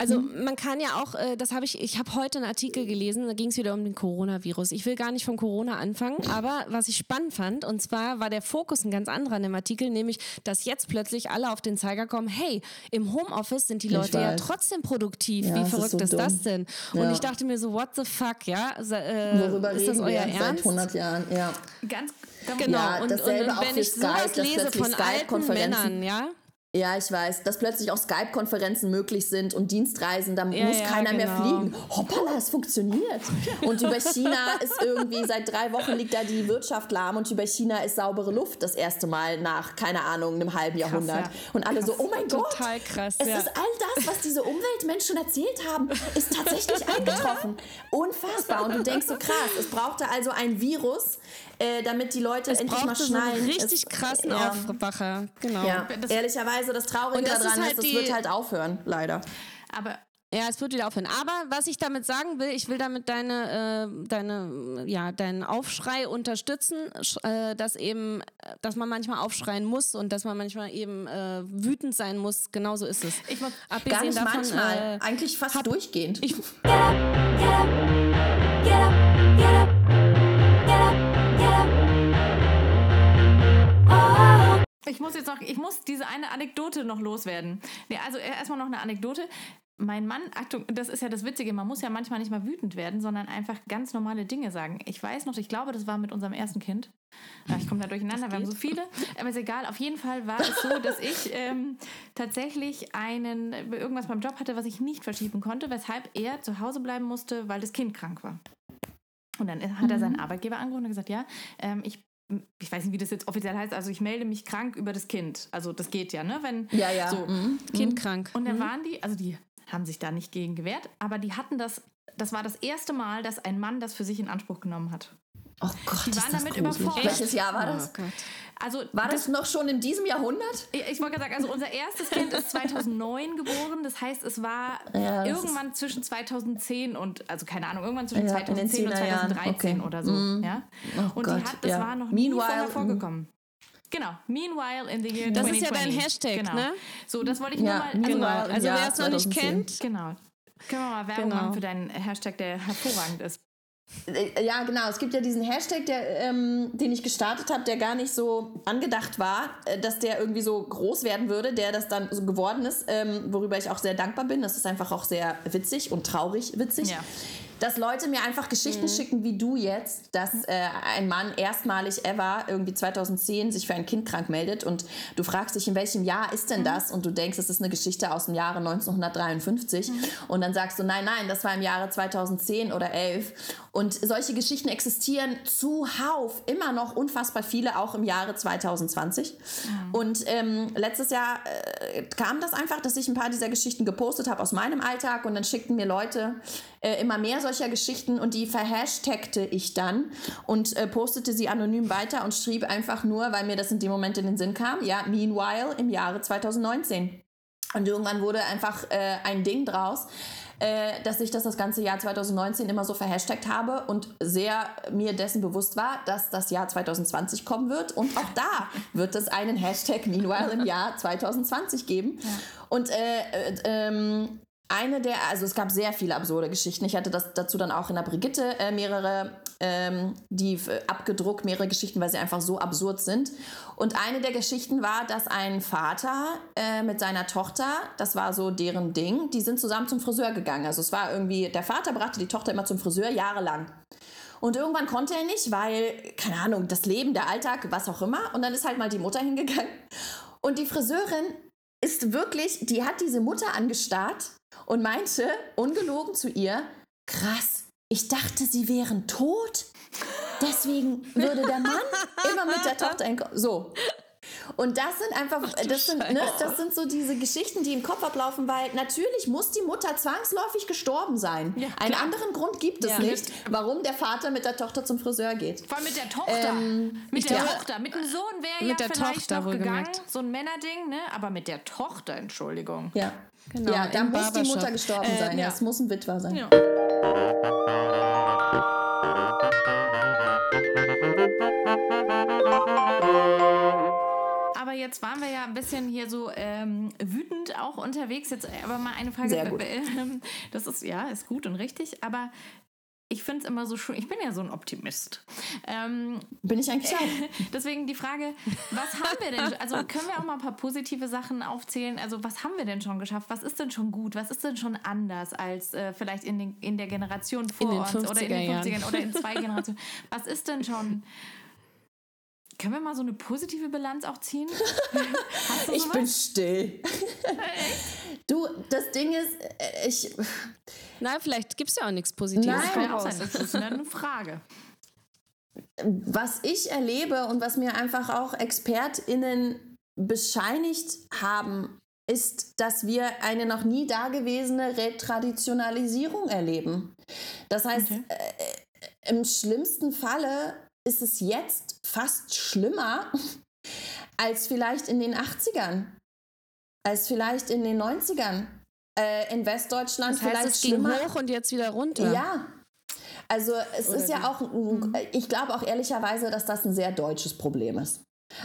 B: Also man kann ja auch, äh, das habe ich, ich habe heute einen Artikel gelesen, da ging es wieder um den Coronavirus. Ich will gar nicht von Corona anfangen, aber was ich spannend fand, und zwar war der Fokus ein ganz anderer in dem Artikel, nämlich, dass jetzt plötzlich alle auf den Zeiger kommen, hey, im Homeoffice sind die Leute ja trotzdem produktiv.
D: Ja,
B: Wie
D: es ist
B: verrückt
D: so
B: ist, das denn? Und
D: Ja.
B: ich dachte mir so, what the fuck, ja? Äh,
D: worüber
B: ist das
D: reden
B: euer
D: wir seit
B: Ernst?
D: 100 Jahren, ja.
C: Ganz, ganz
B: Genau,
D: Ja,
B: und, und, und
D: auch
B: wenn ich sowas lese von alten Männern, ja?
D: Ja, ich weiß, dass plötzlich auch Skype-Konferenzen möglich sind und Dienstreisen, da
B: Ja,
D: muss
B: ja,
D: keiner mehr
B: genau.
D: fliegen. Hoppala, es funktioniert. Und über China ist irgendwie, seit drei Wochen liegt da die Wirtschaft lahm und über China ist saubere Luft das erste Mal nach, keine Ahnung, einem halben Jahrhundert.
C: ja.
D: Und alle so, oh mein Gott,
B: Total krass,
D: es ist all das, was diese Umweltmenschen erzählt haben, ist tatsächlich eingetroffen. Unfassbar. Und du denkst so, krass, es brauchte also ein Virus, äh, damit die Leute
B: Es
D: endlich mal
B: brauchte so richtig
D: es,
B: krassen
D: ja.
B: Aufwacher. Genau.
D: Ja,
C: Das-
D: ehrlicherweise, das Traurige
B: Und das
D: daran
B: ist
D: ist,
B: halt
D: das
B: die-
D: wird halt aufhören, leider.
C: Aber
B: Ja, es wird wieder aufhören. Aber was ich damit sagen will, ich will damit deine, äh, deine, ja, deinen Aufschrei unterstützen, äh, dass eben, äh, dass man manchmal aufschreien muss und dass man manchmal eben äh, wütend sein muss. Genauso ist es.
C: Ich muss-
D: Gar
B: Abgesehen
D: nicht
B: davon,
D: manchmal,
B: Äh,
D: eigentlich fast durchgehend.
B: ich,
C: Ich muss jetzt noch, ich muss diese eine Anekdote noch loswerden. Nee, also erstmal noch eine Anekdote. Mein Mann, Achtung, das ist ja das Witzige, man muss ja manchmal nicht mal wütend werden, sondern einfach ganz normale Dinge sagen. Ich weiß noch, ich glaube, das war mit unserem ersten Kind. Ja, ich komme da durcheinander, wir haben so viele. Aber ist egal, auf jeden Fall war es so, dass ich ähm, tatsächlich einen, irgendwas beim Job hatte, was ich nicht verschieben konnte, weshalb er zu Hause bleiben musste, weil das Kind krank war. Und dann hat er seinen Arbeitgeber angerufen und gesagt, ja, ähm, ich, ich weiß nicht, wie das jetzt offiziell heißt, also ich melde mich krank über das Kind. Also das geht ja, ne? Wenn,
D: Ja, ja.
C: So.
D: mhm.
B: Kind krank.
C: Und dann waren die, also die haben sich da nicht gegen gewehrt, aber die hatten das, das war das erste Mal, dass ein Mann das für sich in Anspruch genommen hat.
D: Oh Gott,
C: Die
D: ist
C: waren
D: das
C: damit
D: gruselig.
C: überfordert.
D: Welches Jahr war das?
B: Oh Gott.
C: Also
D: War das noch schon in diesem Jahrhundert?
C: Ich ich wollte gerade sagen, also unser erstes Kind ist 2009 geboren. Das heißt, es war
D: Ja, das
C: irgendwann zwischen 2010 und, also keine Ahnung, irgendwann zwischen
D: Ja, in den
C: 2010 und
D: 10er Jahren.
C: 2013
D: Okay.
C: oder so.
D: Mhm.
C: Ja?
D: Oh
C: Und
D: Gott,
C: die hat, das
D: ja.
C: war noch nie
D: Meanwhile,
C: vorher vorgekommen. Genau, meanwhile in the year
B: Das
C: 2020.
B: ist ja dein Hashtag,
C: genau.
B: ne?
C: So, das wollte ich
D: Ja,
C: nur mal, also,
B: Genau. Also wer es noch nicht
D: 2010.
B: kennt,
C: genau. Können wir mal Werbung
B: Genau.
C: machen für deinen Hashtag, der hervorragend ist.
D: Äh, Ja, genau. Es gibt ja diesen Hashtag, der, ähm, den ich gestartet habe, der gar nicht so angedacht war, äh, dass der irgendwie so groß werden würde, der das dann so geworden ist, ähm, worüber ich auch sehr dankbar bin. Das ist einfach auch sehr witzig und traurig witzig.
C: Ja.
D: Dass Leute mir einfach Geschichten schicken, wie du jetzt, dass äh, ein Mann erstmalig ever irgendwie 2010 sich für ein Kind krank meldet und du fragst dich, in welchem Jahr ist denn das? Und du denkst, es ist eine Geschichte aus dem Jahre 1953 und dann sagst du, nein, nein, das war im Jahre 2010 oder 11 Und solche Geschichten existieren zuhauf, immer noch unfassbar viele, auch im Jahre 2020. Mhm. Und ähm, letztes Jahr äh, kam das einfach, dass ich ein paar dieser Geschichten gepostet habe aus meinem Alltag und dann schickten mir Leute äh, immer mehr solcher Geschichten und die verhashtagte ich dann und äh, postete sie anonym weiter und schrieb einfach nur, weil mir das in dem Moment in den Sinn kam, ja, meanwhile im Jahre 2019. Und irgendwann wurde einfach äh, ein Ding draus, äh, dass ich das das ganze Jahr 2019 immer so verhashtagt habe und sehr mir dessen bewusst war, dass das Jahr 2020 kommen wird. Und auch da wird es einen Hashtag Meanwhile im Jahr 2020 geben. Ja. Und äh, äh, ähm, eine der, also es gab sehr viele absurde Geschichten. Ich hatte das dazu dann auch in der Brigitte äh, mehrere, ähm, die äh, abgedruckt, mehrere Geschichten, weil sie einfach so absurd sind. Und eine der Geschichten war, dass ein Vater äh, mit seiner Tochter, das war so deren Ding, die sind zusammen zum Friseur gegangen. Also es war irgendwie, der Vater brachte die Tochter immer zum Friseur jahrelang. Und irgendwann konnte er nicht, weil, keine Ahnung, das Leben, der Alltag, was auch immer. Und dann ist halt mal die Mutter hingegangen. Und die Friseurin ist wirklich, die hat diese Mutter angestarrt und meinte, ungelogen zu ihr, krass, ich dachte, sie wären tot. Deswegen würde der Mann immer mit der Tochter in so. Und das sind einfach, Ach, das sind, ne, das sind so diese Geschichten, die im Kopf ablaufen, weil natürlich muss die Mutter zwangsläufig gestorben sein. Ja, Einen anderen Grund gibt es ja. nicht, warum der Vater mit der Tochter zum Friseur geht.
C: Vor allem mit der Tochter. Ähm, mit der Tochter. Mit dem Sohn wäre ja der vielleicht Tochter noch gegangen. Gemerkt. So ein Männerding, ne? Aber mit der Tochter, Entschuldigung.
D: Ja. Genau, ja, da muss die Mutter gestorben äh, sein. Ja. Es muss ein Witwer sein. Ja.
C: Jetzt waren wir ja ein bisschen hier so ähm, wütend auch unterwegs. Jetzt aber mal eine Frage.
D: Sehr gut.
C: Das ist ja ist gut und richtig. Aber ich finde es immer so schön. Ich bin ja so ein Optimist. Ähm,
D: bin ich eigentlich auch.
C: deswegen die Frage, was haben wir denn? Also können wir auch mal ein paar positive Sachen aufzählen? Also was haben wir denn schon geschafft? Was ist denn schon gut? Was ist denn schon anders als äh, vielleicht in, den, in der Generation vor uns oder in den 50ern oder in zwei Generationen? Was ist denn schon können wir mal so eine positive Bilanz auch ziehen?
D: ich bin still. du, das Ding ist, äh, ich.
B: Na, vielleicht gibt es ja auch nichts Positives.
C: Nein, das kann ja auch sein. Das ist eine Frage.
D: Was ich erlebe und was mir einfach auch ExpertInnen bescheinigt haben, ist, dass wir eine noch nie dagewesene Retraditionalisierung erleben. Das heißt, okay. äh, im schlimmsten Falle ist es jetzt fast schlimmer als vielleicht in den 80ern, als vielleicht in den 90ern. Äh, in Westdeutschland das heißt, vielleicht es schlimmer.
B: ging hoch und jetzt wieder runter.
D: Ja. Also es Oder ist ja auch, mhm. ich glaube auch ehrlicherweise, dass das ein sehr deutsches Problem ist.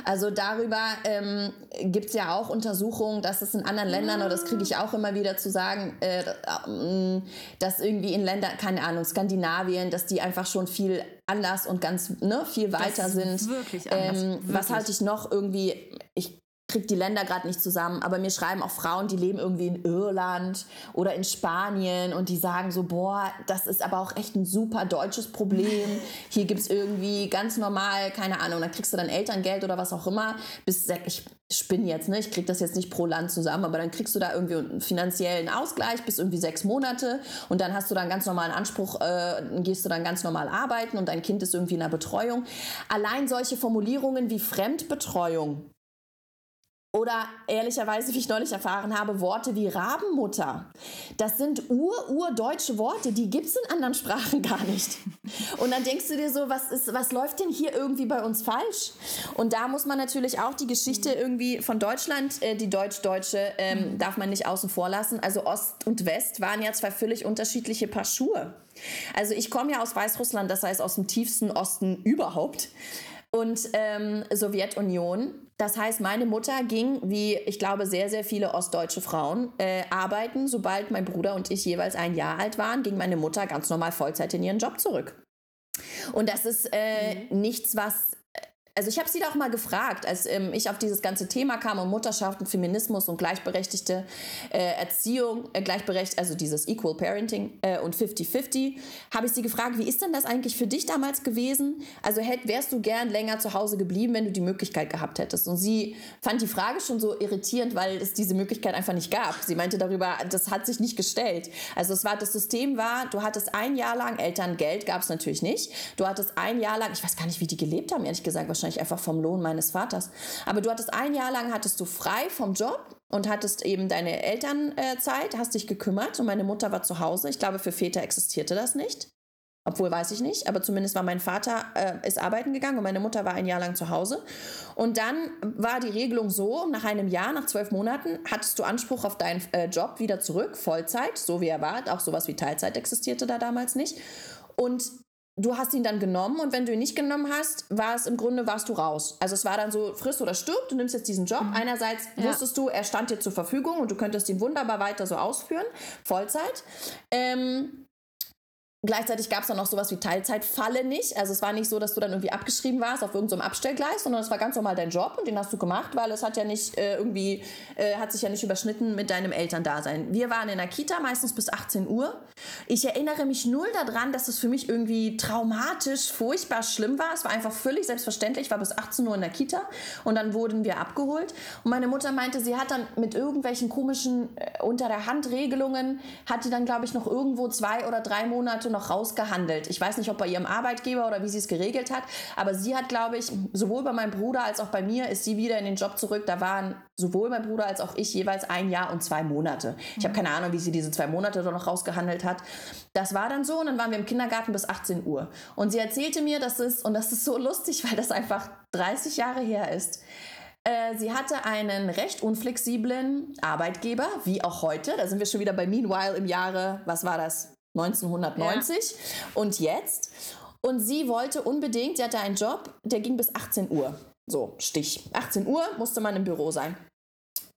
D: Also darüber ähm, gibt es ja auch Untersuchungen, dass es in anderen Ländern, oder das kriege ich auch immer wieder zu sagen, äh, äh, dass irgendwie in Ländern, keine Ahnung, Skandinavien, dass die einfach schon viel anders und ganz ne, viel weiter sind.
C: Wirklich anders. Ähm,
D: wirklich. Was halte ich noch irgendwie, ich kriege die Länder gerade nicht zusammen, aber mir schreiben auch Frauen, die leben irgendwie in Irland oder in Spanien und die sagen so, boah, das ist aber auch echt ein super deutsches Problem. Hier gibt es irgendwie ganz normal, keine Ahnung, dann kriegst du dann Elterngeld oder was auch immer. Bis, ich spinne jetzt, ne? ich kriege das jetzt nicht pro Land zusammen, aber dann kriegst du da irgendwie einen finanziellen Ausgleich bis irgendwie sechs Monate und dann hast du dann ganz normalen Anspruch, äh, gehst du dann ganz normal arbeiten und dein Kind ist irgendwie in der Betreuung. Allein solche Formulierungen wie Fremdbetreuung oder ehrlicherweise, wie ich neulich erfahren habe, Worte wie Rabenmutter. Das sind ur-urdeutsche Worte, die gibt es in anderen Sprachen gar nicht. Und dann denkst du dir so, was, ist, was läuft denn hier irgendwie bei uns falsch? Und da muss man natürlich auch die Geschichte irgendwie von Deutschland, äh, die deutsch-deutsche, ähm, darf man nicht außen vor lassen. Also Ost und West waren ja zwei völlig unterschiedliche Paar Schuhe. Also ich komme ja aus Weißrussland, das heißt aus dem tiefsten Osten überhaupt und ähm, Sowjetunion. Das heißt, meine Mutter ging, wie ich glaube, sehr, sehr viele ostdeutsche Frauen äh, arbeiten. Sobald mein Bruder und ich jeweils ein Jahr alt waren, ging meine Mutter ganz normal Vollzeit in ihren Job zurück. Und das ist äh, mhm. nichts, was also ich habe sie da auch mal gefragt, als ähm, ich auf dieses ganze Thema kam und Mutterschaft und Feminismus und gleichberechtigte äh, Erziehung, äh, gleichberechtigt, also dieses Equal Parenting äh, und 50-50, habe ich sie gefragt, wie ist denn das eigentlich für dich damals gewesen? Also hätt, wärst du gern länger zu Hause geblieben, wenn du die Möglichkeit gehabt hättest? Und sie fand die Frage schon so irritierend, weil es diese Möglichkeit einfach nicht gab. Sie meinte darüber, das hat sich nicht gestellt. Also es war, das System war, du hattest ein Jahr lang Elterngeld, gab es natürlich nicht. Du hattest ein Jahr lang, ich weiß gar nicht, wie die gelebt haben, ehrlich gesagt, wahrscheinlich einfach vom Lohn meines Vaters. Aber du hattest ein Jahr lang, hattest du frei vom Job und hattest eben deine Elternzeit, hast dich gekümmert und meine Mutter war zu Hause. Ich glaube, für Väter existierte das nicht. Obwohl weiß ich nicht, aber zumindest war mein Vater äh, ist arbeiten gegangen und meine Mutter war ein Jahr lang zu Hause. Und dann war die Regelung so: Nach einem Jahr, nach zwölf Monaten, hattest du Anspruch auf deinen äh, Job wieder zurück, Vollzeit, so wie er war. Auch sowas wie Teilzeit existierte da damals nicht. Und du hast ihn dann genommen und wenn du ihn nicht genommen hast, war es im Grunde, warst du raus. Also es war dann so, friss oder stirb, du nimmst jetzt diesen Job. Mhm. Einerseits ja. wusstest du, er stand dir zur Verfügung und du könntest ihn wunderbar weiter so ausführen, Vollzeit. Ähm, Gleichzeitig gab es dann noch sowas wie Teilzeitfalle nicht. Also es war nicht so, dass du dann irgendwie abgeschrieben warst auf irgendeinem so Abstellgleis, sondern es war ganz normal dein Job und den hast du gemacht, weil es hat ja nicht äh, irgendwie, äh, hat sich ja nicht überschnitten mit deinem Elterndasein. Wir waren in der Kita meistens bis 18 Uhr. Ich erinnere mich null daran, dass es für mich irgendwie traumatisch, furchtbar schlimm war. Es war einfach völlig selbstverständlich. Ich war bis 18 Uhr in der Kita und dann wurden wir abgeholt. Und meine Mutter meinte, sie hat dann mit irgendwelchen komischen äh, unter der Hand Regelungen, hat die dann, glaube ich, noch irgendwo zwei oder drei Monate noch rausgehandelt. Ich weiß nicht, ob bei ihrem Arbeitgeber oder wie sie es geregelt hat, aber sie hat, glaube ich, sowohl bei meinem Bruder als auch bei mir ist sie wieder in den Job zurück. Da waren sowohl mein Bruder als auch ich jeweils ein Jahr und zwei Monate. Ich habe keine Ahnung, wie sie diese zwei Monate da noch rausgehandelt hat. Das war dann so und dann waren wir im Kindergarten bis 18 Uhr. Und sie erzählte mir, dass es, und das ist so lustig, weil das einfach 30 Jahre her ist, äh, Sie hatte einen recht unflexiblen Arbeitgeber, wie auch heute. Da sind wir schon wieder bei Meanwhile im Jahre, was war das? 1990 ja. und jetzt. Und sie wollte unbedingt, sie hatte einen Job, der ging bis 18 Uhr. So, Stich. 18 Uhr musste man im Büro sein.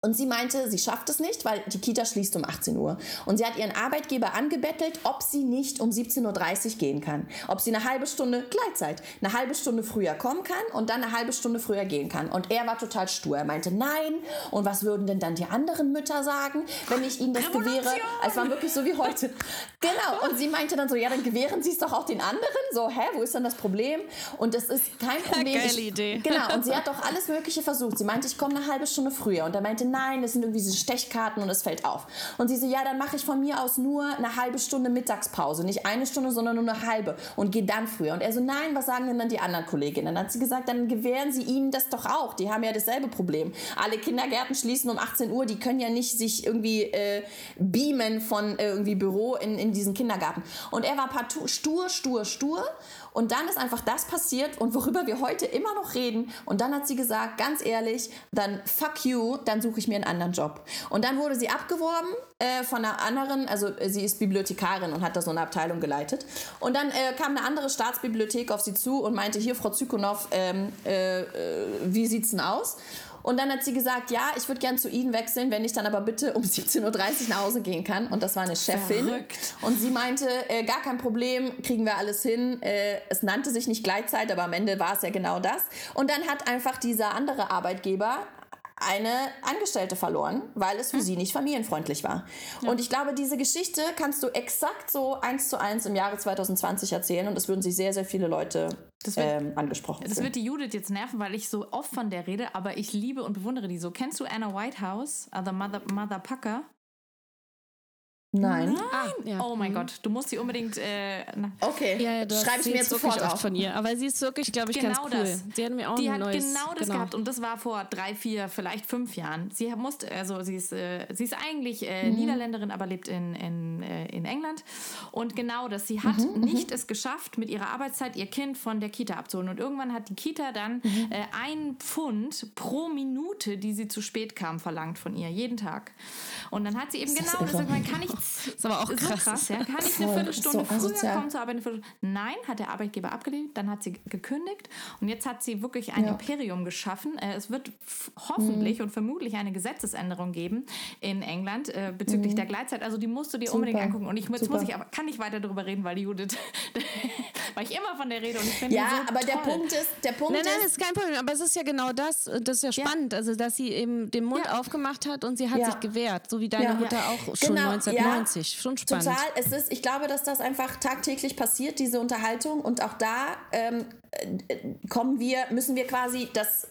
D: Und sie meinte, sie schafft es nicht, weil die Kita schließt um 18 Uhr. Und sie hat ihren Arbeitgeber angebettelt, ob sie nicht um 17.30 Uhr gehen kann. Ob sie eine halbe Stunde Gleitzeit, eine halbe Stunde früher kommen kann und dann eine halbe Stunde früher gehen kann. Und er war total stur. Er meinte, nein. Und was würden denn dann die anderen Mütter sagen, wenn ich ihnen das gewähre? Es war wirklich so wie heute. Genau. Und sie meinte dann so, ja, dann gewähren sie es doch auch den anderen. So, hä, wo ist denn das Problem? Und das ist kein Problem.
B: Geile ich, Idee.
D: Genau. Und sie hat doch alles Mögliche versucht. Sie meinte, ich komme eine halbe Stunde früher. Und er meinte, nein, das sind irgendwie diese Stechkarten und es fällt auf. Und sie so, ja, dann mache ich von mir aus nur eine halbe Stunde Mittagspause. Nicht eine Stunde, sondern nur eine halbe und gehe dann früher. Und er so, nein, was sagen denn dann die anderen Kolleginnen? Dann hat sie gesagt, dann gewähren sie ihnen das doch auch. Die haben ja dasselbe Problem. Alle Kindergärten schließen um 18 Uhr, die können ja nicht sich irgendwie äh, beamen von äh, irgendwie Büro in, in diesen Kindergarten. Und er war partout stur, stur, stur und dann ist einfach das passiert und worüber wir heute immer noch reden. Und dann hat sie gesagt, ganz ehrlich, dann fuck you, dann suche ich mir einen anderen Job. Und dann wurde sie abgeworben äh, von einer anderen, also äh, sie ist Bibliothekarin und hat da so eine Abteilung geleitet. Und dann äh, kam eine andere Staatsbibliothek auf sie zu und meinte, hier, Frau Zykonow, ähm, äh, äh wie sieht's denn aus? Und dann hat sie gesagt, ja, ich würde gern zu Ihnen wechseln, wenn ich dann aber bitte um 17.30 Uhr nach Hause gehen kann. Und das war eine Chefin. Verrückt. Und sie meinte, äh, gar kein Problem, kriegen wir alles hin. Äh, es nannte sich nicht Gleitzeit, aber am Ende war es ja genau das. Und dann hat einfach dieser andere Arbeitgeber eine Angestellte verloren, weil es für hm. sie nicht familienfreundlich war. Ja. Und ich glaube, diese Geschichte kannst du exakt so eins zu eins im Jahre 2020 erzählen und es würden sich sehr, sehr viele Leute das wird, ähm, angesprochen
C: Das wird die Judith jetzt nerven, weil ich so oft von der rede, aber ich liebe und bewundere die so. Kennst du Anna Whitehouse, uh, The Mother, Mother Pucker?
D: Nein.
C: Nein. Ah, ja. Oh mein mhm. Gott, du musst sie unbedingt. Äh,
D: okay, ja, ja, schreibe ich mir jetzt sofort auf.
B: von ihr. Aber sie ist wirklich, glaube ich, genau ganz cool. Das.
C: Sie hat mir auch die ein hat neues, genau das genau. gehabt und das war vor drei, vier, vielleicht fünf Jahren. Sie musste, also sie ist, äh, sie ist eigentlich äh, mhm. Niederländerin, aber lebt in, in, äh, in England. Und genau das, sie hat mhm, mhm. nicht es geschafft, mit ihrer Arbeitszeit ihr Kind von der Kita abzuholen. Und irgendwann hat die Kita dann mhm. Äh, ein Pfund pro Minute, die sie zu spät kam, verlangt von ihr, jeden Tag. Und dann hat sie eben genau das, man kann nicht
B: das ist aber auch krass. So krass
C: ja. Kann ich eine Viertelstunde so früher kommen zur Arbeit? Nein, hat der Arbeitgeber abgelehnt. Dann hat sie gekündigt und jetzt hat sie wirklich ein ja. Imperium geschaffen. Äh, es wird hoffentlich mhm. und vermutlich eine Gesetzesänderung geben in England äh, bezüglich mhm. der Gleitzeit. Also die musst du dir Super. unbedingt angucken. Und ich, jetzt muss ich aber kann nicht weiter darüber reden, weil Judith war ich immer von der Rede und ich finde
D: Ja,
C: so
D: aber
C: toll.
D: der Punkt ist, der Punkt
B: Nein, nein,
D: ist,
B: ist kein Problem. Aber es ist ja genau das, das ist ja spannend. Also, dass sie eben den Mund
C: Ja.
B: aufgemacht hat und sie hat
D: Ja.
B: sich gewehrt. So wie deine
D: Ja.
B: Mutter auch schon
D: Genau,
B: 1990.
D: ja.
B: Schon spannend.
D: Total. Es ist, ich glaube, dass das einfach tagtäglich passiert, diese Unterhaltung. Und auch da ähm, äh, kommen wir, müssen wir quasi das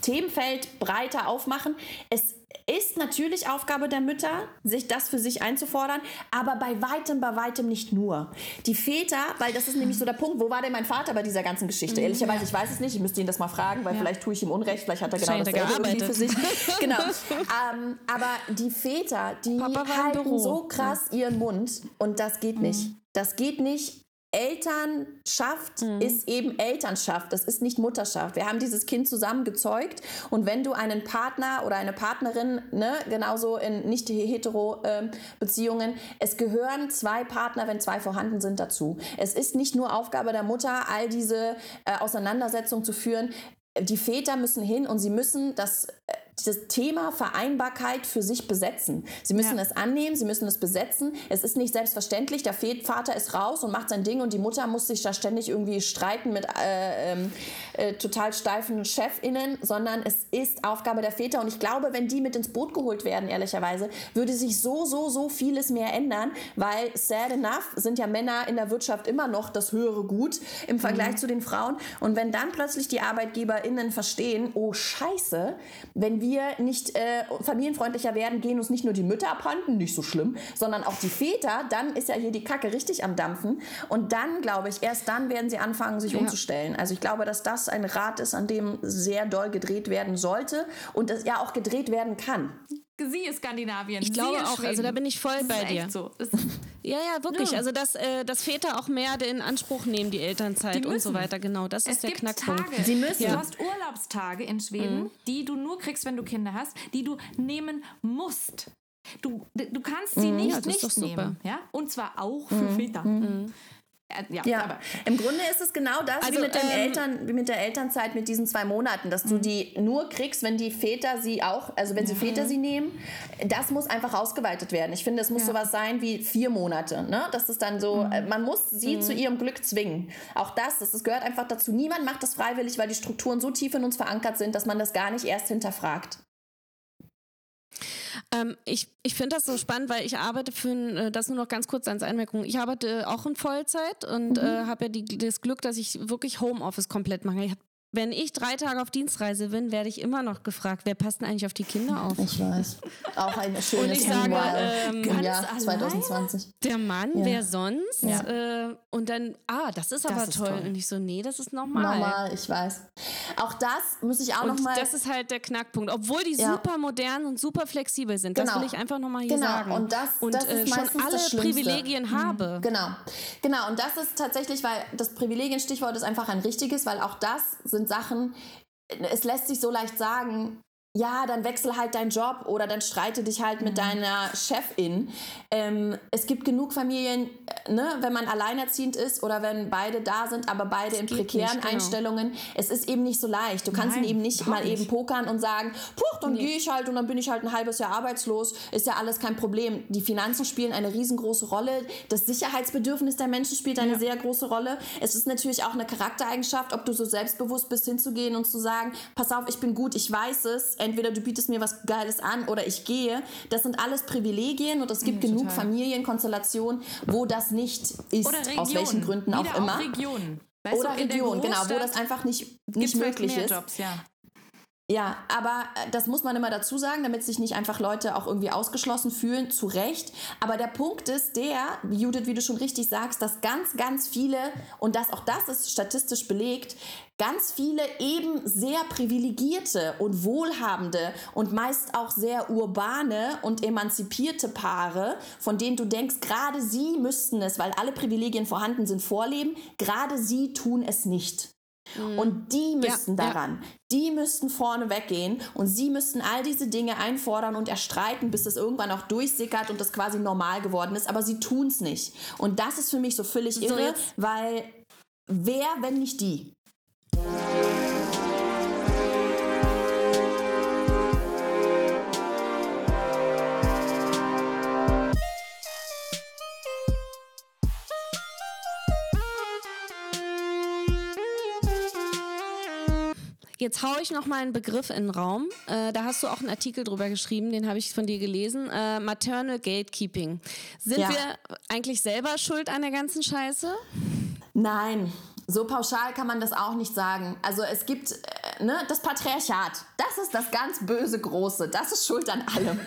D: Themenfeld breiter aufmachen. Es ist natürlich Aufgabe der Mütter, sich das für sich einzufordern, aber bei weitem, bei weitem nicht nur. Die Väter, weil das ist nämlich so der Punkt, wo war denn mein Vater bei dieser ganzen Geschichte?
B: Mhm.
D: Ehrlicherweise, ich weiß es nicht, ich müsste ihn das mal fragen, weil vielleicht tue ich ihm Unrecht, vielleicht hat er genau dasselbe irgendwie für
B: gearbeitet.
D: sich. Genau. ähm, aber die Väter, die halten so krass ihren Mund und das geht nicht. Das geht nicht. Elternschaft ist eben Elternschaft, das ist nicht Mutterschaft. Wir haben dieses Kind zusammen gezeugt und wenn du einen Partner oder eine Partnerin, ne, genauso in nicht hetero Beziehungen, es gehören zwei Partner, wenn zwei vorhanden sind, dazu. Es ist nicht nur Aufgabe der Mutter, all diese äh, Auseinandersetzungen zu führen. Die Väter müssen hin und sie müssen das, äh, das Thema Vereinbarkeit für sich besetzen. Sie müssen
C: Ja.
D: es annehmen, sie müssen es besetzen. Es ist nicht selbstverständlich. Der Vater ist raus und macht sein Ding und die Mutter muss sich da ständig irgendwie streiten mit äh, ähm, äh, total steifen ChefInnen, sondern es ist Aufgabe der Väter. Und ich glaube, wenn die mit ins Boot geholt werden, ehrlicherweise, würde sich so, so, so vieles mehr ändern, weil sad enough sind ja Männer in der Wirtschaft immer noch das höhere Gut im Vergleich zu den Frauen. Und wenn dann plötzlich die ArbeitgeberInnen verstehen, oh Scheiße, wenn wir nicht äh, familienfreundlicher werden, gehen uns nicht nur die Mütter abhanden, nicht so schlimm, sondern auch die Väter, dann ist ja hier die Kacke richtig am Dampfen. Und dann, glaube ich, erst dann werden sie anfangen, sich umzustellen. Also ich glaube, dass das ein Rad ist, an dem sehr doll gedreht werden sollte und es ja auch gedreht werden kann.
C: Sie ist Skandinavien.
B: Ich glaube auch, also
C: Schweden.
B: da bin ich voll
C: Das
B: bei
C: ist
B: dir.
C: Echt so.
B: Ja, ja, wirklich.
C: Ja.
B: Also, dass, äh, dass Väter auch mehr in Anspruch nehmen, die Elternzeit
C: Die
B: und so weiter. Genau, das
C: es
B: ist der
C: gibt
B: Knackpunkt.
C: Tage.
D: Sie müssen.
C: Du hast Urlaubstage in Schweden, die du nur kriegst, wenn du Kinder hast, die du nehmen musst. Du, du kannst sie
B: Ja,
C: nicht
B: das ist
C: nicht
B: doch super.
C: nehmen. Ja? Und zwar auch für Väter. Äh, Ja,
D: Ja,
C: aber
D: im Grunde ist es genau das
B: Also,
D: wie, mit
B: ähm,
D: Eltern, wie mit der Elternzeit mit diesen zwei Monaten, dass du die nur kriegst, wenn die Väter sie auch, also wenn sie Väter sie nehmen. Das muss einfach ausgeweitet werden. Ich finde, es muss
C: Ja.
D: sowas sein wie vier Monate. Ne? Das ist dann so, äh, man muss sie zu ihrem Glück zwingen. Auch das, das, das gehört einfach dazu. Niemand macht das freiwillig, weil die Strukturen so tief in uns verankert sind, dass man das gar nicht erst hinterfragt.
B: Ähm, ich ich finde das so spannend, weil ich arbeite für ein, äh, das nur noch ganz kurz als Einmerkung. Ich arbeite auch in Vollzeit und äh, habe ja die, das Glück, dass ich wirklich Homeoffice komplett mache. Ich hab, wenn ich drei Tage auf Dienstreise bin, werde ich immer noch gefragt, wer passt denn eigentlich auf die Kinder auf?
D: Ich weiß. Auch ein schönes
B: ich sage, ähm,
D: im Jahr
C: alleine?
D: 2020.
B: Der Mann,
D: Ja.
B: wer sonst?
D: Ja.
B: Äh, und dann, ah, das ist aber
D: ist
B: toll.
D: toll.
B: Und ich so, nee, das ist normal.
D: Normal, ich weiß. Auch das muss ich auch
B: Und
D: noch mal.
B: das ist halt der Knackpunkt. Obwohl die
D: Ja.
B: super modern und super flexibel sind. Das
D: Genau.
B: will ich einfach nochmal hier
D: Genau,
B: sagen.
D: und das-
B: und
D: das ist
B: äh, schon alle
D: das.
B: Privilegien habe.
D: Genau, genau. Und das ist tatsächlich, weil das Privilegien-Stichwort ist einfach ein richtiges, weil auch das sind Sachen, es lässt sich so leicht sagen, ja, dann wechsel halt deinen Job oder dann streite dich halt
B: Mhm.
D: mit deiner Chefin. Ähm, es gibt genug Familien, äh, ne, wenn man alleinerziehend ist oder wenn beide da sind, aber beide in
B: geht
D: prekären
B: nicht, genau.
D: Einstellungen. Es ist eben nicht so leicht. Du kannst
C: Nein,
D: ihn eben nicht mal eben
C: nicht.
D: pokern und sagen, puh, dann gehe ich halt und dann bin ich halt ein halbes Jahr arbeitslos. Ist ja alles kein Problem. Die Finanzen spielen eine riesengroße Rolle. Das Sicherheitsbedürfnis der Menschen spielt eine sehr große Rolle. Es ist natürlich auch eine Charaktereigenschaft, ob du so selbstbewusst bist, hinzugehen und zu sagen, pass auf, ich bin gut, ich weiß es. Entweder du bietest mir was Geiles an oder ich gehe. Das sind alles Privilegien und es gibt
C: Ja,
D: genug. Familienkonstellationen, wo das nicht ist,
C: Region.
D: aus welchen Gründen auch immer.
C: Auch Region. Weißt
D: oder
C: du, in der
D: Region, genau, wo das einfach nicht, nicht
C: vielleicht
D: möglich ist.
C: Jobs, ja.
D: Ja, aber äh, das muss man immer dazu sagen, damit sich nicht einfach Leute auch irgendwie ausgeschlossen fühlen, zu Recht. Aber der Punkt ist der, Judith, wie du schon richtig sagst, dass ganz, ganz viele, und das auch das ist statistisch belegt, ganz viele eben sehr privilegierte und wohlhabende und meist auch sehr urbane und emanzipierte Paare, von denen du denkst, gerade sie müssten es, weil alle Privilegien vorhanden sind, vorleben, gerade sie tun es nicht. Und die müssten
B: Mhm. Ja, ja.
D: daran, die müssten vorne weggehen und sie müssten all diese Dinge einfordern und erstreiten, bis es irgendwann auch durchsickert und das quasi normal geworden ist, aber sie tun es nicht. Und das ist für mich so völlig irre,
B: jetzt-
D: weil wer, wenn nicht die?
B: Jetzt haue ich noch mal einen Begriff in den Raum. Äh, da hast du auch einen Artikel drüber geschrieben, den habe ich von dir gelesen. Äh, Maternal Gatekeeping. Sind
D: Ja.
B: wir eigentlich selber schuld an der ganzen Scheiße?
D: Nein, so pauschal kann man das auch nicht sagen. Also es gibt äh, ne, das Patriarchat. Das ist das ganz böse Große. Das ist schuld an allem.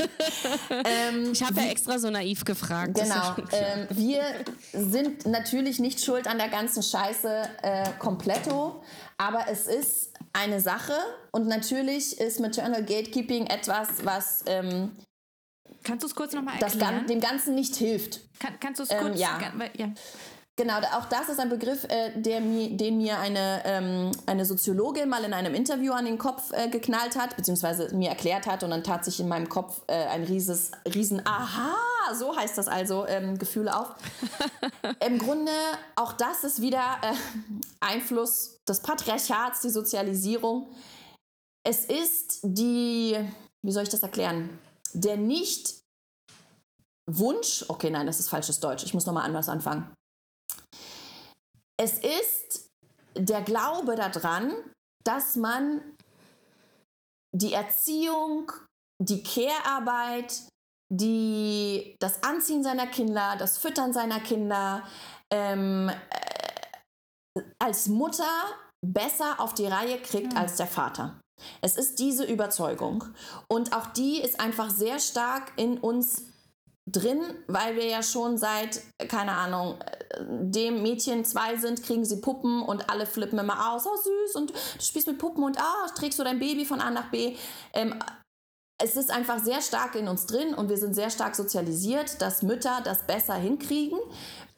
D: ähm,
B: Ich habe ja extra so naiv gefragt.
D: Genau. Ähm, wir sind natürlich nicht schuld an der ganzen Scheiße äh, kompletto, aber es ist eine Sache und natürlich ist Maternal Gatekeeping etwas, was ähm,
C: Kannst du es kurz nochmal
D: das
C: erklären?
D: Gan dem Ganzen nicht hilft.
C: Kann, kannst du es
D: Ähm,
C: kurz?
D: ja.
C: gan- weil- ja.
D: Genau, auch das ist ein Begriff, äh, der mir, den mir eine, ähm, eine Soziologin mal in einem Interview an den Kopf äh, geknallt hat, beziehungsweise mir erklärt hat und dann tat sich in meinem Kopf äh, ein rieses, riesen Aha, so heißt das also, ähm, Gefühle auf. Im Grunde, auch das ist wieder äh, Einfluss des Patriarchats, die Sozialisierung. Es ist die, wie soll ich das erklären, der nicht Wunsch, okay, nein, das ist falsches Deutsch, ich muss nochmal anders anfangen. Es ist der Glaube daran, dass man die Erziehung, die Care-Arbeit, die, das Anziehen seiner Kinder, das Füttern seiner Kinder ähm, äh, als Mutter besser auf die Reihe kriegt als der Vater. Es ist diese Überzeugung. Und auch die ist einfach sehr stark in uns drin, weil wir ja schon seit, keine Ahnung, äh, dem Mädchen zwei sind, kriegen sie Puppen und alle flippen immer aus, oh süß und du spielst mit Puppen und ah, trägst du dein Baby von A nach B. Ähm, es ist einfach sehr stark in uns drin und wir sind sehr stark sozialisiert, dass Mütter das besser hinkriegen.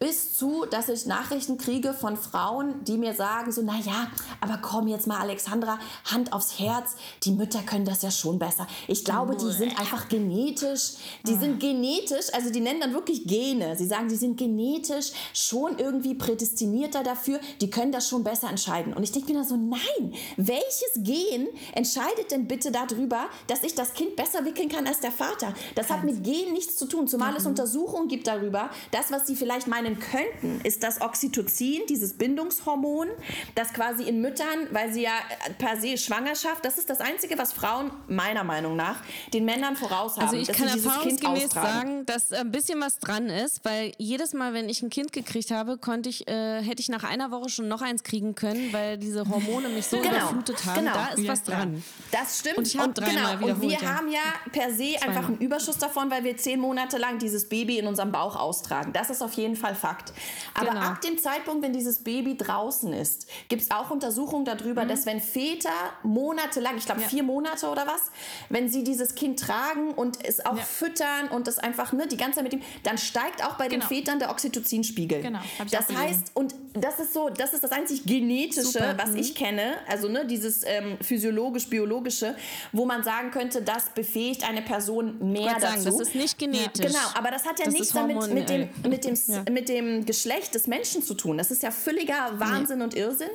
D: Bis zu, dass ich Nachrichten kriege von Frauen, die mir sagen so, naja, aber komm jetzt mal Alexandra, Hand aufs Herz, die Mütter können das ja schon besser. Ich glaube, die sind einfach genetisch, die sind genetisch, also die nennen dann wirklich Gene. Sie sagen, die sind genetisch schon irgendwie prädestinierter dafür, die können das schon besser entscheiden. Und ich denke mir dann so, nein, welches Gen entscheidet denn bitte darüber, dass ich das Kind besser wickeln kann als der Vater? Das hat mit Gen nichts zu tun, zumal es Untersuchungen gibt darüber, das, was sie vielleicht meinen könnten, ist das Oxytocin, dieses Bindungshormon, das quasi in Müttern, weil sie ja per se Schwangerschaft, das ist das Einzige, was Frauen meiner Meinung nach den Männern voraus haben,
B: Also ich kann erfahrungsgemäß sagen, dass ein bisschen was dran ist, weil jedes Mal, wenn ich ein Kind gekriegt habe, konnte ich, äh, hätte ich nach einer Woche schon noch eins kriegen können, weil diese Hormone mich so überflutet haben.
D: genau.
B: Da ist
C: Ja,
B: was dran.
D: Das stimmt.
B: Und ich hab dreimal
D: genau. Und wir haben ja per se einfach einen Überschuss davon, weil wir zehn Monate lang dieses Baby in unserem Bauch austragen. Das ist auf jeden Fall Fakt. Aber
B: Genau.
D: ab dem Zeitpunkt, wenn dieses Baby draußen ist, gibt es auch Untersuchungen darüber, dass wenn Väter monatelang, ich glaube
C: Mhm. Ja.
D: vier Monate oder was, wenn sie dieses Kind tragen und es auch
C: Ja.
D: füttern und es einfach ne, die ganze Zeit mit ihm, dann steigt auch bei den
C: Genau.
D: Vätern der Oxytocinspiegel.
C: Genau,
D: Das heißt, und das ist so, das ist das einzig genetische,
B: Super,
D: was
B: mhm.
D: ich kenne, also ne, dieses ähm, physiologisch-biologische, wo man sagen könnte, das befähigt eine Person mehr
B: wollte sagen,
D: dazu.
B: das ist nicht genetisch.
D: Genau, aber das hat ja
B: Das
D: nichts damit mit dem, mit, dem,
B: Ja.
D: mit dem Geschlecht des Menschen zu tun. Das ist ja völliger Wahnsinn und Irrsinn.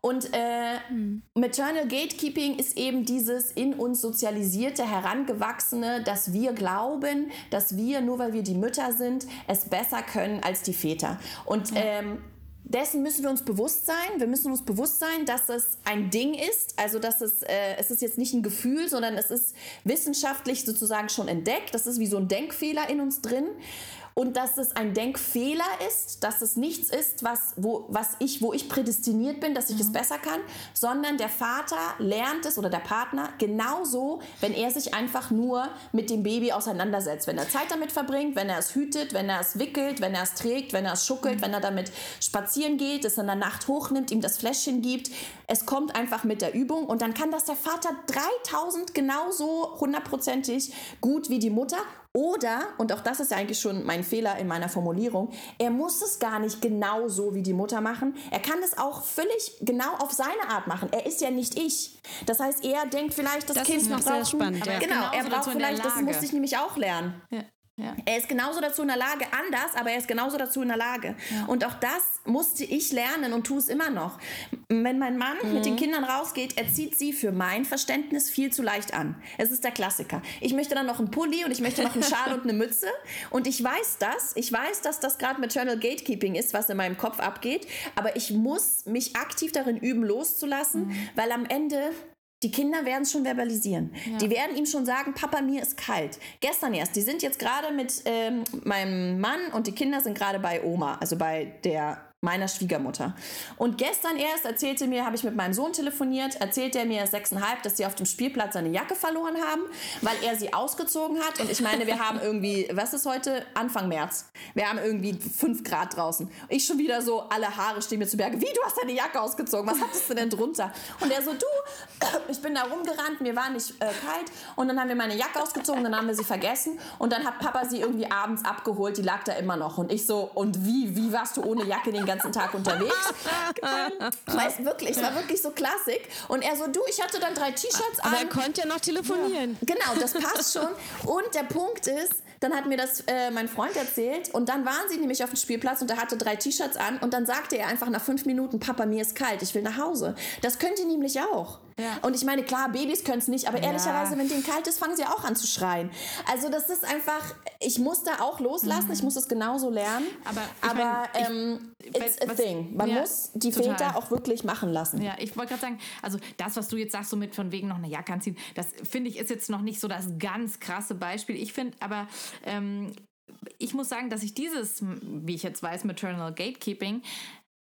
D: Und äh, Maternal Gatekeeping ist eben dieses in uns sozialisierte, herangewachsene, dass wir glauben, dass wir, nur weil wir die Mütter sind, es besser können als die Väter. Und ähm, dessen müssen wir uns bewusst sein. Wir müssen uns bewusst sein, dass es ein Ding ist. Also, dass es, äh, es ist jetzt nicht ein Gefühl, sondern es ist wissenschaftlich sozusagen schon entdeckt. Das ist wie so ein Denkfehler in uns drin. Und dass es ein Denkfehler ist, dass es nichts ist, was, wo, was ich, wo ich prädestiniert bin, dass ich es besser kann, sondern der Vater lernt es oder der Partner genauso, wenn er sich einfach nur mit dem Baby auseinandersetzt. Wenn er Zeit damit verbringt, wenn er es hütet, wenn er es wickelt, wenn er es trägt, wenn er es schuckelt, wenn er damit spazieren geht, es in der Nacht hochnimmt, ihm das Fläschchen gibt. Es kommt einfach mit der Übung und dann kann das der Vater 3000 genauso hundertprozentig gut wie die Mutter oder, und auch das ist ja eigentlich schon mein Fehler in meiner Formulierung, er muss es gar nicht genau so wie die Mutter machen. Er kann es auch völlig genau auf seine Art machen. Er ist ja nicht ich. Das heißt, er denkt vielleicht, das,
B: Das
D: Kind
B: ist
D: noch braucht.
B: spannend, ja.
D: Genau, er braucht vielleicht, das
C: Lage.
D: muss ich nämlich auch lernen.
C: Ja.
D: Ja. Er ist genauso dazu in der Lage, anders, aber er ist genauso dazu in der Lage. Ja. Und auch das musste ich lernen und tue es immer noch. Wenn mein Mann mhm. mit den Kindern rausgeht, er zieht sie für mein Verständnis viel zu leicht an. Es ist der Klassiker. Ich möchte dann noch einen Pulli und ich möchte noch einen Schal und eine Mütze. Und ich weiß das. Ich weiß, dass das gerade Maternal Gatekeeping ist, was in meinem Kopf abgeht. Aber ich muss mich aktiv darin üben, loszulassen, mhm. weil am Ende die Kinder werden es schon verbalisieren. Ja. Die werden ihm schon sagen, Papa, mir ist kalt. Gestern erst, die sind jetzt gerade mit ähm, meinem Mann und die Kinder sind gerade bei Oma, also bei der meiner Schwiegermutter. Und gestern erst erzählte mir, habe ich mit meinem Sohn telefoniert, erzählt er mir sechseinhalb, dass sie auf dem Spielplatz seine Jacke verloren haben, weil er sie ausgezogen hat. Und ich meine, wir haben irgendwie, was ist heute? Anfang März. Wir haben irgendwie fünf Grad draußen. Ich schon wieder so, alle Haare stehen mir zu Berge. Wie, du hast deine Jacke ausgezogen? Was hattest du denn drunter? Und er so, du, ich bin da rumgerannt, mir war nicht äh, kalt. Und dann haben wir meine Jacke ausgezogen, dann haben wir sie vergessen. Und dann hat Papa sie irgendwie abends abgeholt, die lag da immer noch. Und ich so, und wie, wie warst du ohne Jacke den ganzen Tag unterwegs. Weißt wirklich, es war wirklich so Klassik. Und er so, du, ich hatte dann drei T-Shirts an.
B: Aber er konnte ja noch telefonieren.
D: Genau, das passt schon. Und der Punkt ist, dann hat mir das äh, mein Freund erzählt und dann waren sie nämlich auf dem Spielplatz und er hatte drei T-Shirts an und dann sagte er einfach nach fünf Minuten, Papa, mir ist kalt, ich will nach Hause. Das könnt ihr nämlich auch. Ja. Und ich meine, klar, Babys können es nicht, aber ehrlicherweise, ja. wenn denen kalt ist, fangen sie auch an zu schreien. Also das ist einfach, ich muss da auch loslassen, mhm. ich muss es genauso lernen. Aber, aber mein, ähm, ich, it's a was, thing. Man ja, muss die total. Väter auch wirklich machen lassen.
C: Ja, ich wollte gerade sagen, also das, was du jetzt sagst, so mit von wegen noch eine Jacke anziehen, das finde ich ist jetzt noch nicht so das ganz krasse Beispiel. Ich finde aber, ähm, ich muss sagen, dass ich dieses, wie ich jetzt weiß, Maternal Gatekeeping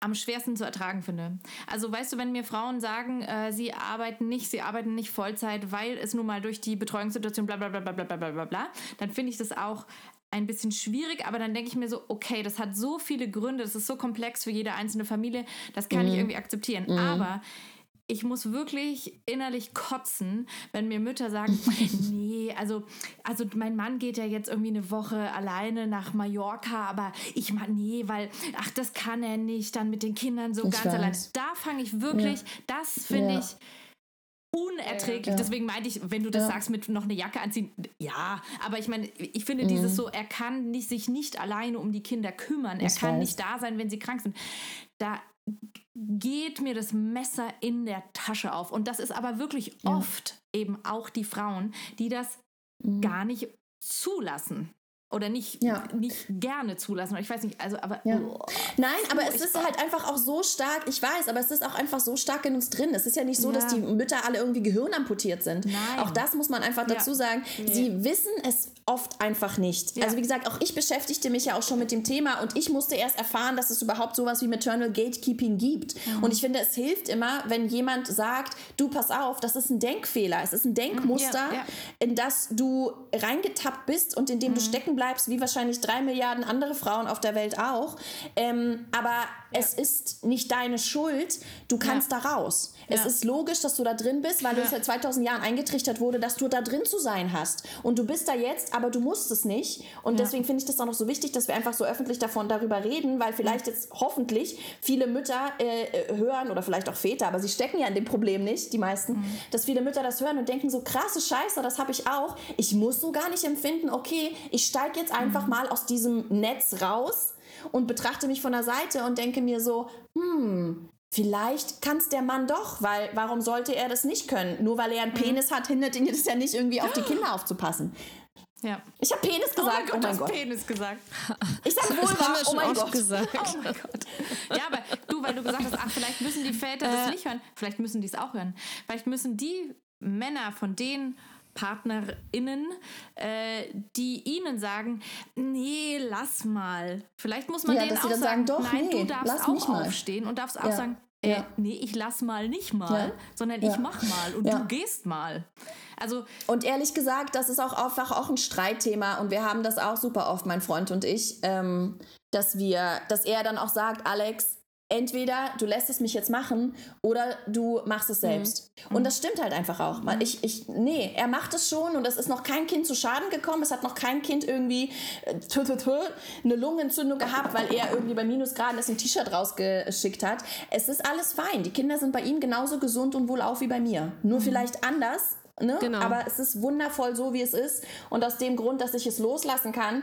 C: am schwersten zu ertragen finde. Also weißt du, wenn mir Frauen sagen, äh, sie arbeiten nicht, sie arbeiten nicht Vollzeit, weil es nun mal durch die Betreuungssituation bla bla bla bla bla bla bla bla, dann finde ich das auch ein bisschen schwierig, aber dann denke ich mir so, okay, das hat so viele Gründe, das ist so komplex für jede einzelne Familie, das kann mhm. ich irgendwie akzeptieren. Mhm. Aber ich muss wirklich innerlich kotzen, wenn mir Mütter sagen, nee, also, also mein Mann geht ja jetzt irgendwie eine Woche alleine nach Mallorca, aber ich meine, nee, weil, ach, das kann er nicht, dann mit den Kindern so ich ganz weiß. alleine. Da fange ich wirklich, ja. das finde ja. ich unerträglich. Ja. Deswegen meinte ich, wenn du das ja. sagst, mit noch eine Jacke anziehen, ja, aber ich meine, ich finde mhm. dieses so, er kann nicht, sich nicht alleine um die Kinder kümmern, er ich kann weiß. nicht da sein, wenn sie krank sind. Da geht mir das Messer in der Tasche auf. Und das ist aber wirklich ja. oft eben auch die Frauen, die das mhm. gar nicht zulassen oder nicht, ja. nicht gerne zulassen. Ich weiß nicht, also aber.
D: Ja. Oh, Nein, aber es ist halt einfach auch so stark, ich weiß, aber es ist auch einfach so stark in uns drin. Es ist ja nicht so, ja. dass die Mütter alle irgendwie gehirnamputiert sind. Nein. Auch das muss man einfach dazu sagen. Nee. Sie wissen es oft einfach nicht. Also wie gesagt, auch ich beschäftigte mich ja auch schon mit dem Thema und ich musste erst erfahren, dass es überhaupt sowas wie Maternal Gatekeeping gibt. Mhm. Und ich finde, es hilft immer, wenn jemand sagt, du pass auf, das ist ein Denkfehler, es ist ein Denkmuster, in das du reingetappt bist und in dem mhm. du stecken bleibst wie wahrscheinlich drei Milliarden andere Frauen auf der Welt auch. Ähm, aber ja. es ist nicht deine Schuld. Du kannst ja. da raus. Ja. Es ist logisch, dass du da drin bist, weil ja. seit 2000 Jahren eingetrichtert wurde, dass du da drin zu sein hast. Und du bist da jetzt, aber du musst es nicht. Und ja. deswegen finde ich das auch noch so wichtig, dass wir einfach so öffentlich davon darüber reden, weil vielleicht jetzt hoffentlich viele Mütter äh, äh, hören oder vielleicht auch Väter, aber sie stecken ja in dem Problem nicht, die meisten, mhm. dass viele Mütter das hören und denken so krasse Scheiße, das habe ich auch. Ich muss so gar nicht empfinden, okay, ich steige jetzt einfach mhm. mal aus diesem Netz raus und betrachte mich von der Seite und denke mir so, hm, vielleicht kann es der Mann doch, weil warum sollte er das nicht können? Nur weil er einen mhm. Penis hat, hindert ihn das ja nicht irgendwie auf die Kinder aufzupassen. Ja. Ich habe Penis gesagt. Oh mein
C: Gott,
D: oh mein
C: Gott. Penis gesagt.
D: Ich sag wohl oh mein Gott.
C: Gesagt. Oh mein Gott. Ja, aber du, weil du gesagt hast, ach, vielleicht müssen die Väter das äh. nicht hören. Vielleicht müssen die es auch hören. Vielleicht müssen die Männer von den PartnerInnen, äh, die ihnen sagen, nee, lass mal. Vielleicht muss man ja, denen auch sagen, sagen doch, nein, nee, du darfst auch aufstehen und darfst auch ja. sagen, äh, ja. nee, ich lass mal nicht mal, sondern ich mach mal und du gehst mal. Also
D: und ehrlich gesagt, das ist auch einfach auch ein Streitthema und wir haben das auch super oft, mein Freund und ich, ähm, dass wir, dass er dann auch sagt, Alex, entweder du lässt es mich jetzt machen oder du machst es selbst. Mhm. Und das stimmt halt einfach auch. Mhm. Ich, ich, nee, er macht es schon und es ist noch kein Kind zu Schaden gekommen. Es hat noch kein Kind irgendwie äh, eine Lungenentzündung gehabt, weil er irgendwie bei Minusgraden das ein T-Shirt rausgeschickt hat. Es ist alles fein. Die Kinder sind bei ihm genauso gesund und wohlauf wie bei mir. Nur mhm. vielleicht anders Ne? Genau. Aber es ist wundervoll so, wie es ist. Und aus dem Grund, dass ich es loslassen kann,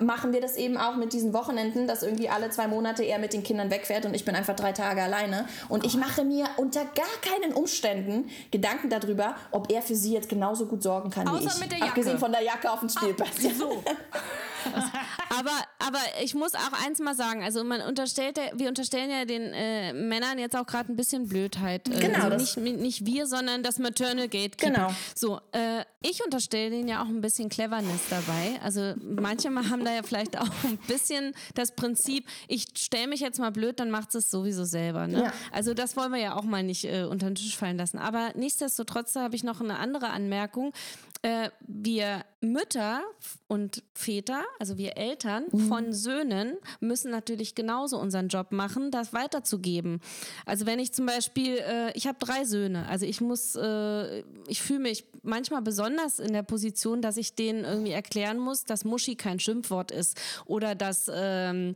D: machen wir das eben auch mit diesen Wochenenden, dass irgendwie alle zwei Monate er mit den Kindern wegfährt und ich bin einfach drei Tage alleine. Und ich mache mir unter gar keinen Umständen Gedanken darüber, ob er für sie jetzt genauso gut sorgen kann Außer wie ich. Mit der Jacke. Abgesehen von der Jacke auf dem Spielplatz. Ach, so.
B: aber, aber ich muss auch eins mal sagen, also man unterstellt, wir unterstellen ja den äh, Männern jetzt auch gerade ein bisschen Blödheit. Äh, genau. Also nicht, nicht wir, sondern das Maternal Gate.
D: Genau.
B: So, äh, ich unterstelle denen ja auch ein bisschen Cleverness dabei. Also manche haben da ja vielleicht auch ein bisschen das Prinzip, ich stelle mich jetzt mal blöd, dann macht es sowieso selber. Ne? Ja. Also das wollen wir ja auch mal nicht äh, unter den Tisch fallen lassen. Aber nichtsdestotrotz habe ich noch eine andere Anmerkung äh, wir Mütter und Väter, also wir Eltern mhm. von Söhnen, müssen natürlich genauso unseren Job machen, das weiterzugeben. Also wenn ich zum Beispiel, äh, ich habe drei Söhne, also ich muss, äh, ich fühle mich manchmal besonders in der Position, dass ich denen irgendwie erklären muss, dass Muschi kein Schimpfwort ist oder dass ähm,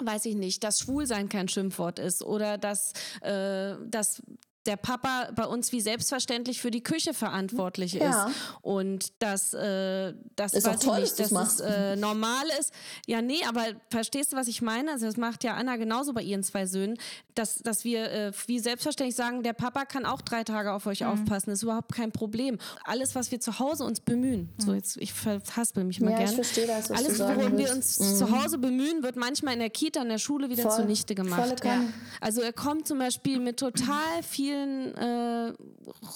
B: weiß ich nicht, dass Schwulsein kein Schimpfwort ist oder dass, äh, dass der Papa bei uns wie selbstverständlich für die Küche verantwortlich ist ja. und dass äh, das ist weiß toll, ich nicht, dass es äh, normal ist. Ja, nee, aber verstehst du, was ich meine? Also das macht ja Anna genauso bei ihren zwei Söhnen, dass, dass wir äh, wie selbstverständlich sagen, der Papa kann auch drei Tage auf euch mhm. aufpassen, ist überhaupt kein Problem. Alles, was wir zu Hause uns bemühen, mhm. so jetzt ich verhaspel mich mal ja, gerne. Ich
D: verstehe das, was
B: Alles, worum wir uns mhm. zu Hause bemühen, wird manchmal in der Kita, in der Schule wieder Voll. zunichte gemacht. Ja. Also er kommt zum Beispiel mit total viel vielen äh,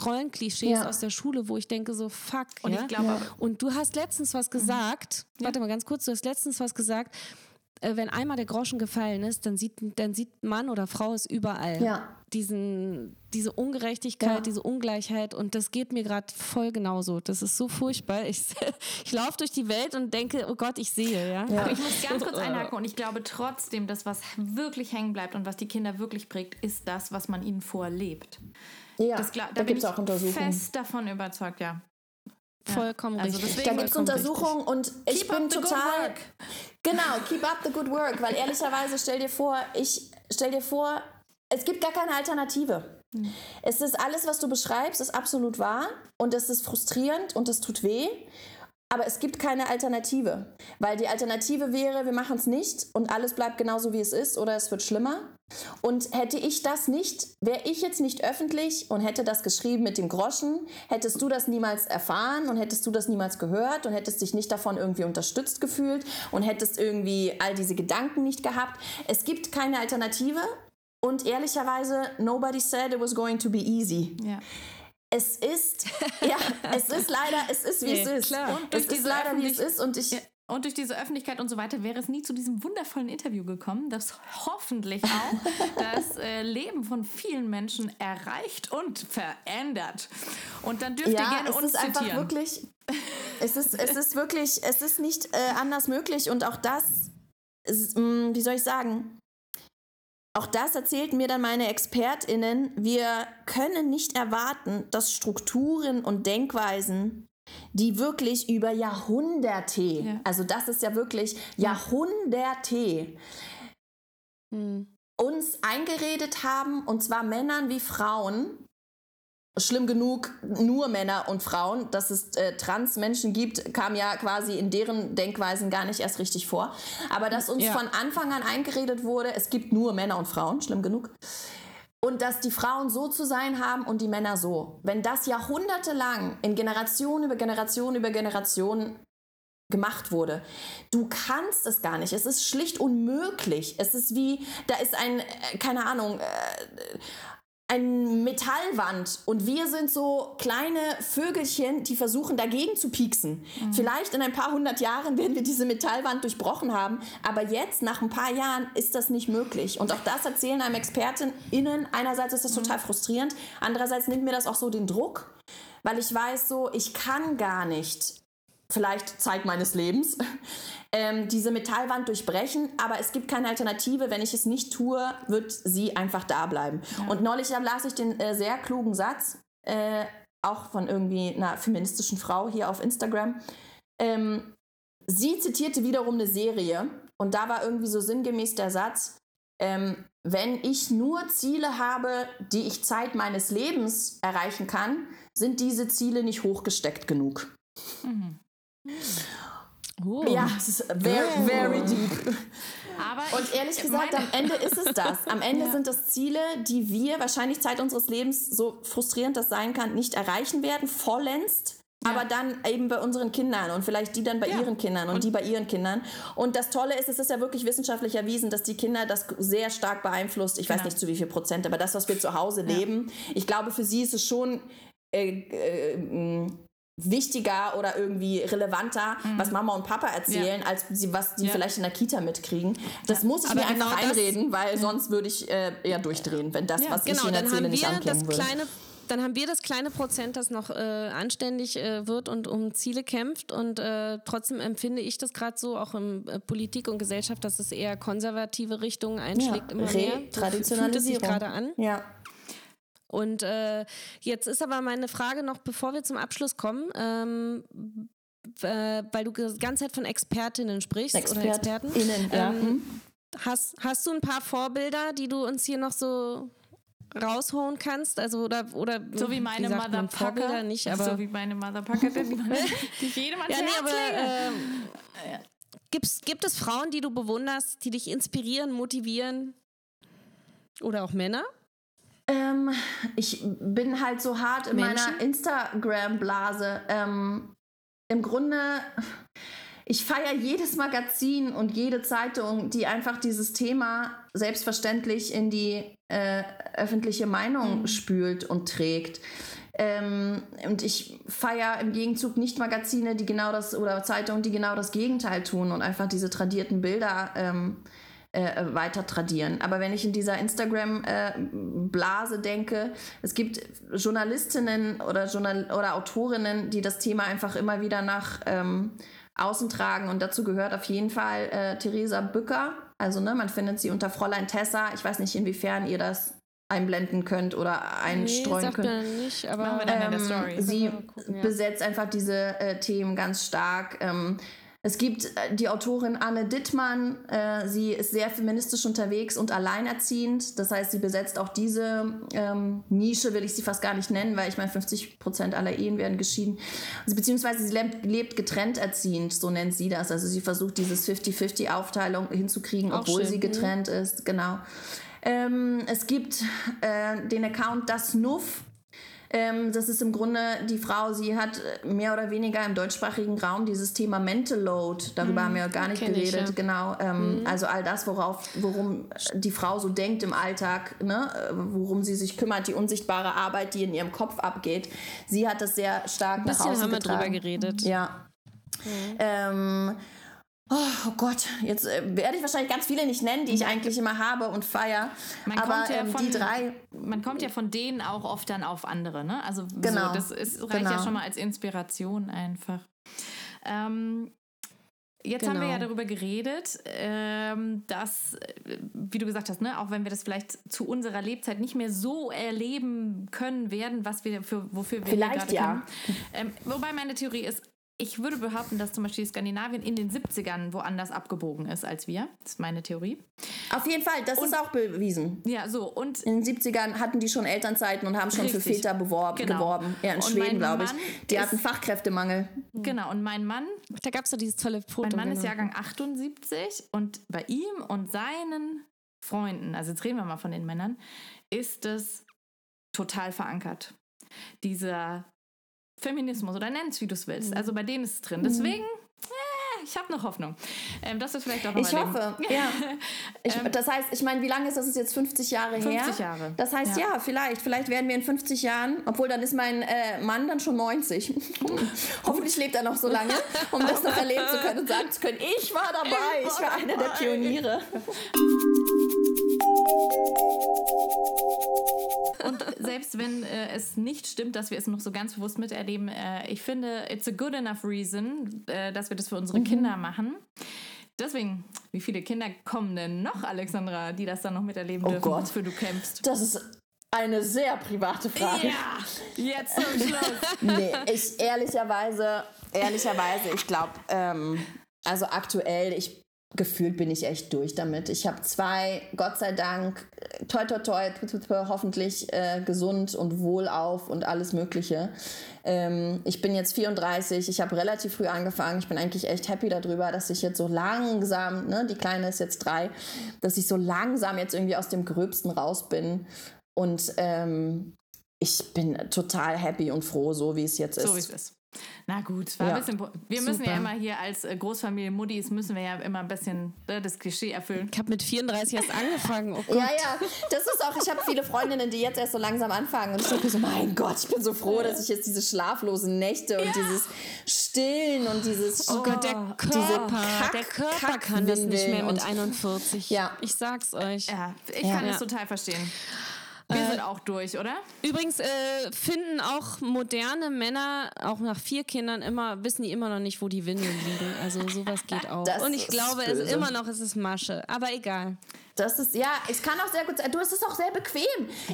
B: Rollenklischees ja. aus der Schule, wo ich denke so, fuck. Und, ja? ich glaube, ja. und du hast letztens was gesagt, mhm. warte mal ganz kurz, du hast letztens was gesagt, äh, wenn einmal der Groschen gefallen ist, dann sieht, dann sieht Mann oder Frau es überall. Ja. Diesen, diese Ungerechtigkeit, ja. diese Ungleichheit und das geht mir gerade voll genauso. Das ist so furchtbar. Ich, ich laufe durch die Welt und denke, oh Gott, ich sehe. Ja?
C: ja. Aber ich muss ganz kurz einhaken und ich glaube trotzdem, dass was wirklich hängen bleibt und was die Kinder wirklich prägt, ist das, was man ihnen vorlebt. Ja, das, da, da bin ich auch fest davon überzeugt, ja.
B: Vollkommen also
D: richtig. Da gibt es Untersuchungen und ich bin total. Genau, keep up the good work, weil ehrlicherweise stell dir vor, ich stell dir vor, es gibt gar keine Alternative. Hm. Es ist alles, was du beschreibst, ist absolut wahr und es ist frustrierend und es tut weh. Aber es gibt keine Alternative, weil die Alternative wäre, wir machen es nicht und alles bleibt genauso wie es ist oder es wird schlimmer. Und hätte ich das nicht, wäre ich jetzt nicht öffentlich und hätte das geschrieben mit dem Groschen, hättest du das niemals erfahren und hättest du das niemals gehört und hättest dich nicht davon irgendwie unterstützt gefühlt und hättest irgendwie all diese Gedanken nicht gehabt. Es gibt keine Alternative und ehrlicherweise, nobody said it was going to be easy. Ja es ist, ja, es ist leider, es ist wie nee, es ist. Klar. Und es ist leider wie es ist und ich.
C: Und durch diese Öffentlichkeit und so weiter wäre es nie zu diesem wundervollen Interview gekommen, das hoffentlich auch das äh, Leben von vielen Menschen erreicht und verändert. Und dann dürft ja, ihr gerne es uns ist zitieren. Einfach
D: wirklich, es ist, es ist wirklich, es ist nicht äh, anders möglich und auch das, ist, mh, mm, wie soll ich sagen, auch das erzählten mir dann meine Expertinnen. Wir können nicht erwarten, dass Strukturen und Denkweisen, die wirklich über Jahrhunderte, ja. also das ist ja wirklich Jahrhunderte, hm. uns eingeredet haben, und zwar Männern wie Frauen, schlimm genug, nur Männer und Frauen, dass es äh, Trans-Menschen gibt, kam ja quasi in deren Denkweisen gar nicht erst richtig vor. Aber dass uns ja. von Anfang an eingeredet wurde, es gibt nur Männer und Frauen, schlimm genug. Und dass die Frauen so zu sein haben und die Männer so. Wenn das jahrhundertelang in Generation über Generation über Generation gemacht wurde. Du kannst es gar nicht. Es ist schlicht unmöglich. Es ist wie, da ist ein, äh, keine Ahnung, äh, ein Metallwand und wir sind so kleine Vögelchen, die versuchen dagegen zu pieksen. Mhm. Vielleicht in ein paar hundert Jahren werden wir diese Metallwand durchbrochen haben, aber jetzt nach ein paar Jahren ist das nicht möglich. Und auch das erzählen einem ExpertInnen. Einerseits ist das mhm. total frustrierend, andererseits nimmt mir das auch so den Druck, weil ich weiß so, ich kann gar nicht vielleicht Zeit meines Lebens, ähm, diese Metallwand durchbrechen, aber es gibt keine Alternative. Wenn ich es nicht tue, wird sie einfach da bleiben. Ja. Und neulich las ich den äh, sehr klugen Satz, äh, auch von irgendwie einer feministischen Frau hier auf Instagram. Ähm, sie zitierte wiederum eine Serie und da war irgendwie so sinngemäß der Satz, ähm, wenn ich nur Ziele habe, die ich Zeit meines Lebens erreichen kann, sind diese Ziele nicht hochgesteckt genug. Mhm. Oh. Ja, es ist very, very deep. Aber und ehrlich gesagt, am Ende ist es das. Am Ende ja. sind das Ziele, die wir wahrscheinlich Zeit unseres Lebens, so frustrierend das sein kann, nicht erreichen werden, vollends. Ja. Aber dann eben bei unseren Kindern und vielleicht die dann bei ja. ihren Kindern und, und, die bei ihren Kindern. Und das Tolle ist, es ist ja wirklich wissenschaftlich erwiesen, dass die Kinder das sehr stark beeinflusst. Ich genau. weiß nicht zu wie viel Prozent, aber das, was wir zu Hause leben, ich glaube, für sie ist es schon äh, äh, wichtiger oder irgendwie relevanter, mhm. was Mama und Papa erzählen, ja. als sie, was die ja. vielleicht in der Kita mitkriegen. Das ja. muss ich Aber mir genau einfach einreden, weil sonst würde ich äh, eher durchdrehen, wenn das, was genau, ich ihnen erzähle, nicht anklingen würde. Kleine
B: dann haben wir das kleine Prozent, das noch äh, anständig äh, wird und um Ziele kämpft. Und äh, trotzdem empfinde ich das gerade so, auch in äh, Politik und Gesellschaft, dass es eher konservative Richtungen einschlägt, immer mehr. Traditionalisierung. Fühlt es sich gerade an.
D: Ja.
B: Und äh, jetzt ist aber meine Frage noch, bevor wir zum Abschluss kommen, ähm, äh, weil du die ganze Zeit von Expertinnen sprichst
D: Expert oder Experten. Innen, ja. Ähm,
B: mhm. hast, hast du ein paar Vorbilder, die du uns hier noch so rausholen kannst? Also oder oder
C: so wie meine Mother Packer,
B: nicht, aber
C: so wie meine Mother Packer, die, die ich jedem ja, nee, aber, ähm,
B: gibt's, gibt es Frauen, die du bewunderst, die dich inspirieren, motivieren? Oder auch Männer?
D: Ähm, ich bin halt so hart in Menschen? meiner Instagram-Blase. Ähm, Im Grunde, ich feiere jedes Magazin und jede Zeitung, die einfach dieses Thema selbstverständlich in die äh, öffentliche Meinung mhm. spült und trägt. Ähm, und ich feiere im Gegenzug nicht Magazine, die genau das oder Zeitungen, die genau das Gegenteil tun und einfach diese tradierten Bilder ähm, äh, weiter tradieren. Aber wenn ich in dieser Instagram-Blase äh, denke, es gibt Journalistinnen oder, Journal oder Autorinnen, die das Thema einfach immer wieder nach ähm, außen tragen. Und dazu gehört auf jeden Fall äh, Theresa Bücker. Also ne, man findet sie unter Fräulein Tessa. Ich weiß nicht, inwiefern ihr das einblenden könnt oder einstreuen nee, könnt.
B: Nicht, aber
D: ähm, sie gucken, ja. besetzt einfach diese äh, Themen ganz stark. Ähm, es gibt äh, die Autorin Anne Dittmann. Äh, sie ist sehr feministisch unterwegs und alleinerziehend. Das heißt, sie besetzt auch diese ähm, Nische, will ich sie fast gar nicht nennen, weil ich meine, 50 Prozent aller Ehen werden geschieden. Also, beziehungsweise sie lebt, lebt, getrennt erziehend, so nennt sie das. Also sie versucht, dieses 50-50-Aufteilung hinzukriegen, auch obwohl schön. sie mhm. getrennt ist. Genau. Ähm, es gibt äh, den Account Das Nuff. Ähm, das ist im Grunde die Frau, sie hat äh, mehr oder weniger im deutschsprachigen Raum dieses Thema Mental Load, darüber mhm, haben wir gar nicht geredet, ich, ja. genau. Ähm, mhm. Also all das, worauf, worum die Frau so denkt im Alltag, ne? worum sie sich kümmert, die unsichtbare Arbeit, die in ihrem Kopf abgeht. Sie hat das sehr stark Ein nach Hause haben getragen. wir
B: drüber geredet.
D: Ja. Mhm. Ähm, Oh, oh, Gott, jetzt äh, werde ich wahrscheinlich ganz viele nicht nennen, die ich eigentlich immer habe und feiere. Aber ja ähm, von, die drei.
C: Man kommt ja von denen auch oft dann auf andere, ne? Also genau, so, das ist, reicht genau. ja schon mal als Inspiration einfach. Ähm, Jetzt genau. haben wir ja genau. darüber geredet, ähm, dass, wie du gesagt hast, ne, auch wenn wir das vielleicht zu unserer Lebzeit nicht mehr so erleben können werden, was wir für, wofür wir
D: vielleicht gerade ja. können.
C: Ähm, wobei meine Theorie ist, ich würde behaupten, dass zum Beispiel Skandinavien in den 70ern woanders abgebogen ist als wir. Das ist meine Theorie.
D: Auf jeden Fall, das und, ist auch bewiesen.
C: Ja, so. Und
D: in den 70ern hatten die schon Elternzeiten und haben schon richtig, für Väter beworben, genau. geworben. Ja, in und Schweden, glaube ich. Die hatten Fachkräftemangel.
C: Genau, und mein Mann.
B: Da gab es so dieses tolle Foto.
C: Mein Mann genau. ist Jahrgang 78 und bei ihm und seinen Freunden, also jetzt reden wir mal von den Männern, ist es total verankert. Dieser Feminismus oder nenn es, wie du es willst. Mhm. Also bei denen ist es drin. Mhm. Deswegen, äh, ich habe noch Hoffnung. Ähm, das ist vielleicht auch noch
D: Ich hoffe, ja. Ich, ähm, das heißt, ich meine, wie lange ist das? das ist jetzt 50 Jahre 50
C: her? 50 Jahre.
D: Das heißt, ja. ja. vielleicht. Vielleicht werden wir in 50 Jahren, obwohl dann ist mein äh, Mann dann schon 90. Hoffentlich lebt er noch so lange, um das noch erleben zu können und sagen zu können, ich war dabei, ich war einer der Pioniere.
C: Selbst wenn äh, es nicht stimmt, dass wir es noch so ganz bewusst miterleben, äh, ich finde, it's a good enough reason, äh, dass wir das für unsere mhm. Kinder machen. Deswegen, wie viele Kinder kommen denn noch, Alexandra, die das dann noch miterleben
D: oh
C: dürfen,
D: Gott.
C: wofür du kämpfst?
D: Das ist eine sehr private Frage.
C: Ja, jetzt zum Schluss.
D: nee, ich ehrlicherweise, ehrlicherweise, ich glaube, ähm, also aktuell, ich gefühlt bin ich echt durch damit. Ich habe zwei, Gott sei Dank, toi toi toi, toi, toi hoffentlich äh, gesund und wohlauf und alles Mögliche. Ähm, ich bin jetzt 34, ich habe relativ früh angefangen. Ich bin eigentlich echt happy darüber, dass ich jetzt so langsam, ne, die Kleine ist jetzt drei, dass ich so langsam jetzt irgendwie aus dem Gröbsten raus bin. Und ähm, ich bin total happy und froh, so wie es jetzt ist.
C: So wie es ist. Na gut, war ja. ein bisschen. Wir Super. müssen ja immer hier als äh, Großfamilie Muddis müssen wir ja immer ein bisschen äh, das Klischee erfüllen.
B: Ich habe mit 34 erst angefangen. Oh
D: ja, ja, das ist auch. Ich habe viele Freundinnen, die jetzt erst so langsam anfangen und ich denke so, mein Gott, ich bin so froh, dass ich jetzt diese schlaflosen Nächte und ja. dieses Stillen und dieses.
B: Oh, oh Gott, der Körper, Kack, der Körper kann das nicht mehr mit 41. Ja, ich sag's euch.
C: Ja, ich kann es total verstehen. Wir sind auch durch, oder?
B: Übrigens äh, finden auch moderne Männer, auch nach vier Kindern, immer, wissen die immer noch nicht, wo die Windeln liegen. Also sowas geht auch. Das Und ich glaube, es ist immer noch, es ist Masche. Aber egal.
D: Das ist, ja, es kann auch sehr gut sein. Du, es ist auch sehr bequem.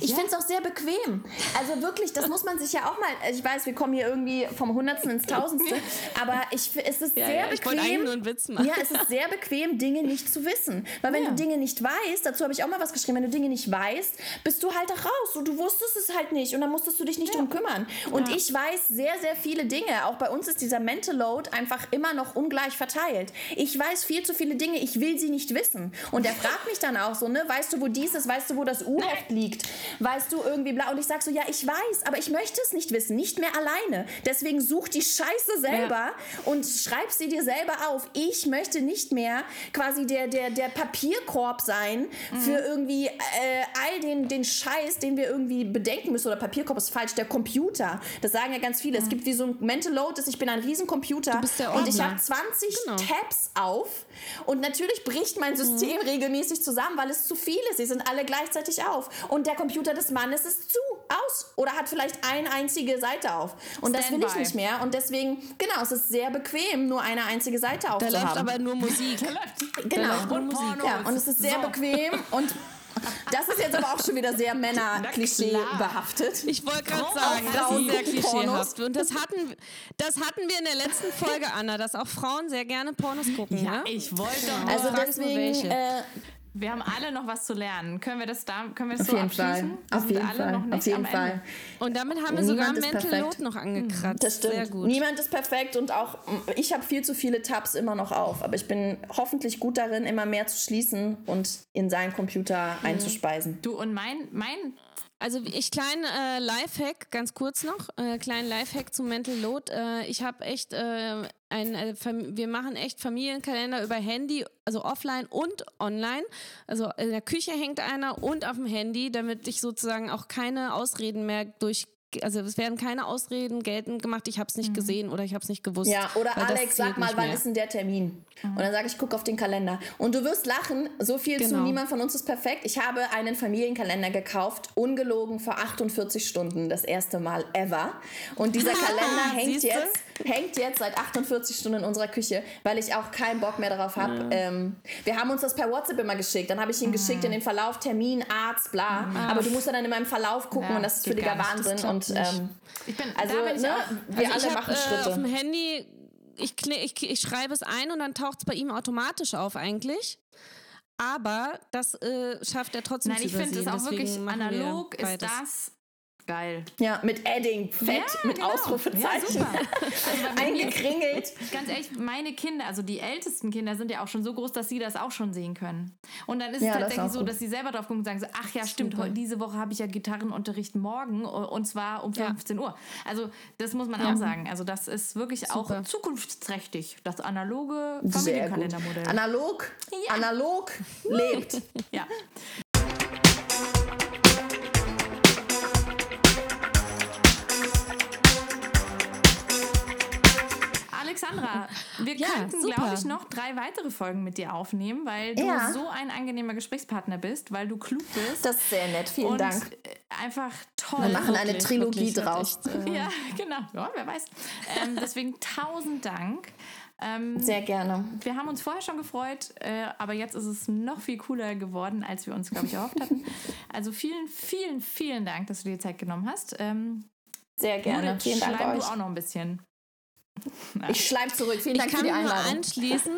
D: Ich ja. finde es auch sehr bequem. Also wirklich, das muss man sich ja auch mal, also ich weiß, wir kommen hier irgendwie vom Hundertsten ins Tausendste, aber ich, es ist ja, sehr ja, bequem. Ich nur einen Witz machen. Ja, es ist sehr bequem, Dinge nicht zu wissen. Weil wenn du Dinge nicht weißt, dazu habe ich auch mal was geschrieben, wenn du Dinge nicht weißt, bist du halt da raus und du wusstest es halt nicht und dann musstest du dich nicht drum kümmern. Und ich weiß sehr, sehr viele Dinge. Auch bei uns ist dieser Mental Load einfach immer noch ungleich verteilt. Ich weiß viel zu viele Dinge, ich will sie nicht wissen. Und er fragt mich dann dann auch so, ne? Weißt du, wo dies ist? Weißt du, wo das U-Heft liegt? Weißt du irgendwie bla? Und ich sag so, ja, ich weiß, aber ich möchte es nicht wissen, nicht mehr alleine. Deswegen such die Scheiße selber ja. und schreib sie dir selber auf. Ich möchte nicht mehr quasi der, der, der Papierkorb sein mhm. für irgendwie äh, all den, den Scheiß, den wir irgendwie bedenken müssen. Oder Papierkorb ist falsch, der Computer. Das sagen ja ganz viele. Mhm. Es gibt wie so ein Mental Load, dass ich bin ein Riesencomputer und ich habe 20 genau. Tabs auf und natürlich bricht mein System mhm. regelmäßig zusammen, weil es zu viel ist. Sie sind alle gleichzeitig auf. Und der Computer des Mannes ist zu, aus. Oder hat vielleicht eine einzige Seite auf. Und Stand das will ich nicht mehr. Und deswegen, genau, es ist sehr bequem, nur eine einzige Seite aufzuhaben.
B: Da läuft aber nur Musik.
D: genau. Und, Musik. Ja, und es ist sehr so. bequem und das ist jetzt aber auch schon wieder sehr Männer-Klischee behaftet.
B: Ich wollte gerade sagen, das ist sehr klischeehaft. Und das hatten, das hatten wir in der letzten Folge, Anna, dass auch Frauen sehr gerne Pornos gucken. Ja,
C: ne? ich wollte doch.
D: Also deswegen, äh,
C: wir haben alle noch was zu lernen. Können wir das da, können wir das
D: Auf so jeden Fall. Auf jeden Fall. Auf jeden Fall.
B: Und damit haben wir sogar Mental Load noch angekratzt.
D: Das stimmt. Sehr gut. Niemand ist perfekt und auch ich habe viel zu viele Tabs immer noch auf. Aber ich bin hoffentlich gut darin, immer mehr zu schließen und in seinen Computer mhm. einzuspeisen.
C: Du und mein, mein
B: also ich kleinen äh, Lifehack, ganz kurz noch, äh, kleinen Lifehack zum Mental Load. Äh, ich habe echt äh, ein, äh, wir machen echt Familienkalender über Handy, also offline und online. Also in der Küche hängt einer und auf dem Handy, damit ich sozusagen auch keine Ausreden mehr durch also es werden keine Ausreden geltend gemacht, ich habe es nicht mhm. gesehen oder ich habe es nicht gewusst.
D: Ja, oder Alex, sag mal, wann ist denn der Termin? Mhm. Und dann sage ich, guck auf den Kalender. Und du wirst lachen, so viel genau. zu niemand von uns ist perfekt. Ich habe einen Familienkalender gekauft, ungelogen vor 48 Stunden, das erste Mal ever. Und dieser Kalender hängt jetzt, hängt jetzt seit 48 Stunden in unserer Küche, weil ich auch keinen Bock mehr darauf habe. Mhm. Ähm, wir haben uns das per WhatsApp immer geschickt. Dann habe ich ihm geschickt in den Verlauf, Termin, Arzt, bla. Mhm. Aber du musst ja dann in meinem Verlauf gucken ja, und das ist völliger Wahnsinn. Und ähm, ich bin, also, ne, wir also alle machen hab, Schritte.
B: Äh, auf dem Handy, ich, ich, ich schreibe es ein und dann taucht es bei ihm automatisch auf eigentlich. Aber das äh, schafft er trotzdem
C: Nein, ich finde es auch wirklich analog ist das Geil.
D: Ja, mit Adding, fett, ja, mit genau. Ausrufezeichen. Ja, also Eingekringelt.
C: Ganz ehrlich, meine Kinder, also die ältesten Kinder sind ja auch schon so groß, dass sie das auch schon sehen können. Und dann ist ja, es tatsächlich so, gut. dass sie selber drauf gucken und sagen so, ach ja, stimmt, Super. diese Woche habe ich ja Gitarrenunterricht morgen und zwar um 15 Uhr. Also das muss man auch sagen. Also das ist wirklich Super. auch zukunftsträchtig, das analoge Familienkalendermodell.
D: Analog, analog lebt.
C: ja. Alexandra, wir ja, könnten, glaube ich, noch drei weitere Folgen mit dir aufnehmen, weil du ja. so ein angenehmer Gesprächspartner bist, weil du klug bist.
D: Das ist sehr nett, vielen Dank.
C: Einfach toll.
D: Wir machen eine Trilogie draus.
C: Echt, äh ja, genau. Ja, wer weiß. Ähm, deswegen tausend Dank.
D: Ähm, Sehr gerne.
C: Wir haben uns vorher schon gefreut, äh, aber jetzt ist es noch viel cooler geworden, als wir uns, glaube ich, erhofft hatten. Also vielen, vielen, vielen Dank, dass du dir Zeit genommen hast. Ähm,
D: Sehr gerne.
C: Vielen Dank euch. du auch noch ein bisschen.
D: Ich schleim zurück. Vielen Dank für die Einladung.
B: Ich kann nur anschließen.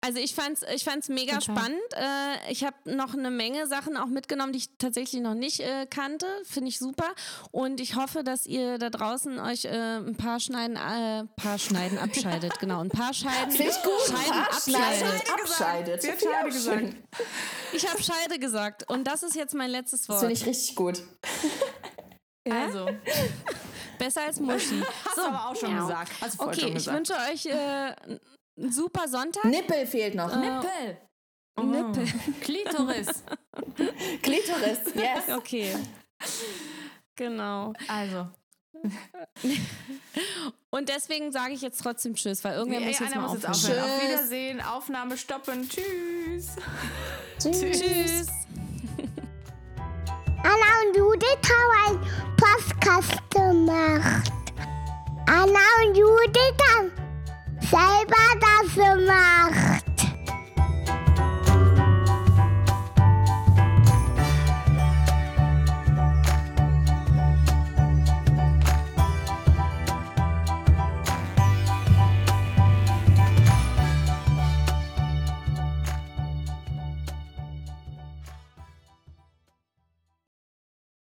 B: Also ich fand's, ich fand's mega
C: Total.
B: spannend. Äh, ich habe noch eine Menge Sachen auch mitgenommen, die ich tatsächlich noch nicht äh, kannte. Finde ich super. Und ich hoffe, dass ihr da draußen euch äh, ein paar Schneiden, äh, paar Schneiden abscheidet. Genau, ein paar Scheiden,
D: Finde ich gut.
B: Scheiden abschneidet.
D: Abscheidet. Finde ich
C: Scheide
D: auch
C: gesagt.
B: Ich habe Scheide gesagt. Und das ist jetzt mein letztes
D: Das
B: Wort.
D: finde ich richtig gut.
B: Ja?
C: Also,
B: Besser als Muschi.
C: hast du aber auch schon
B: Ja.
C: gesagt. Hast
B: Okay,
C: schon
B: ich
C: gesagt.
B: wünsche euch äh, einen super Sonntag.
D: Nippel fehlt noch.
C: Nippel. Oh.
B: Nippel.
C: Klitoris.
D: Klitoris, yes.
B: Okay. Genau.
C: Also,
B: Und deswegen sage ich jetzt trotzdem Tschüss, weil irgendwer muss jetzt
C: einer
B: mal
C: muss jetzt
B: aufhören.
C: aufhören. Auf
D: Tschüss.
C: Wiedersehen, Aufnahme stoppen. Tschüss.
B: Tschüss.
A: Anna und Judith haben einen Podcast gemacht. Anna und Judith haben selber das gemacht.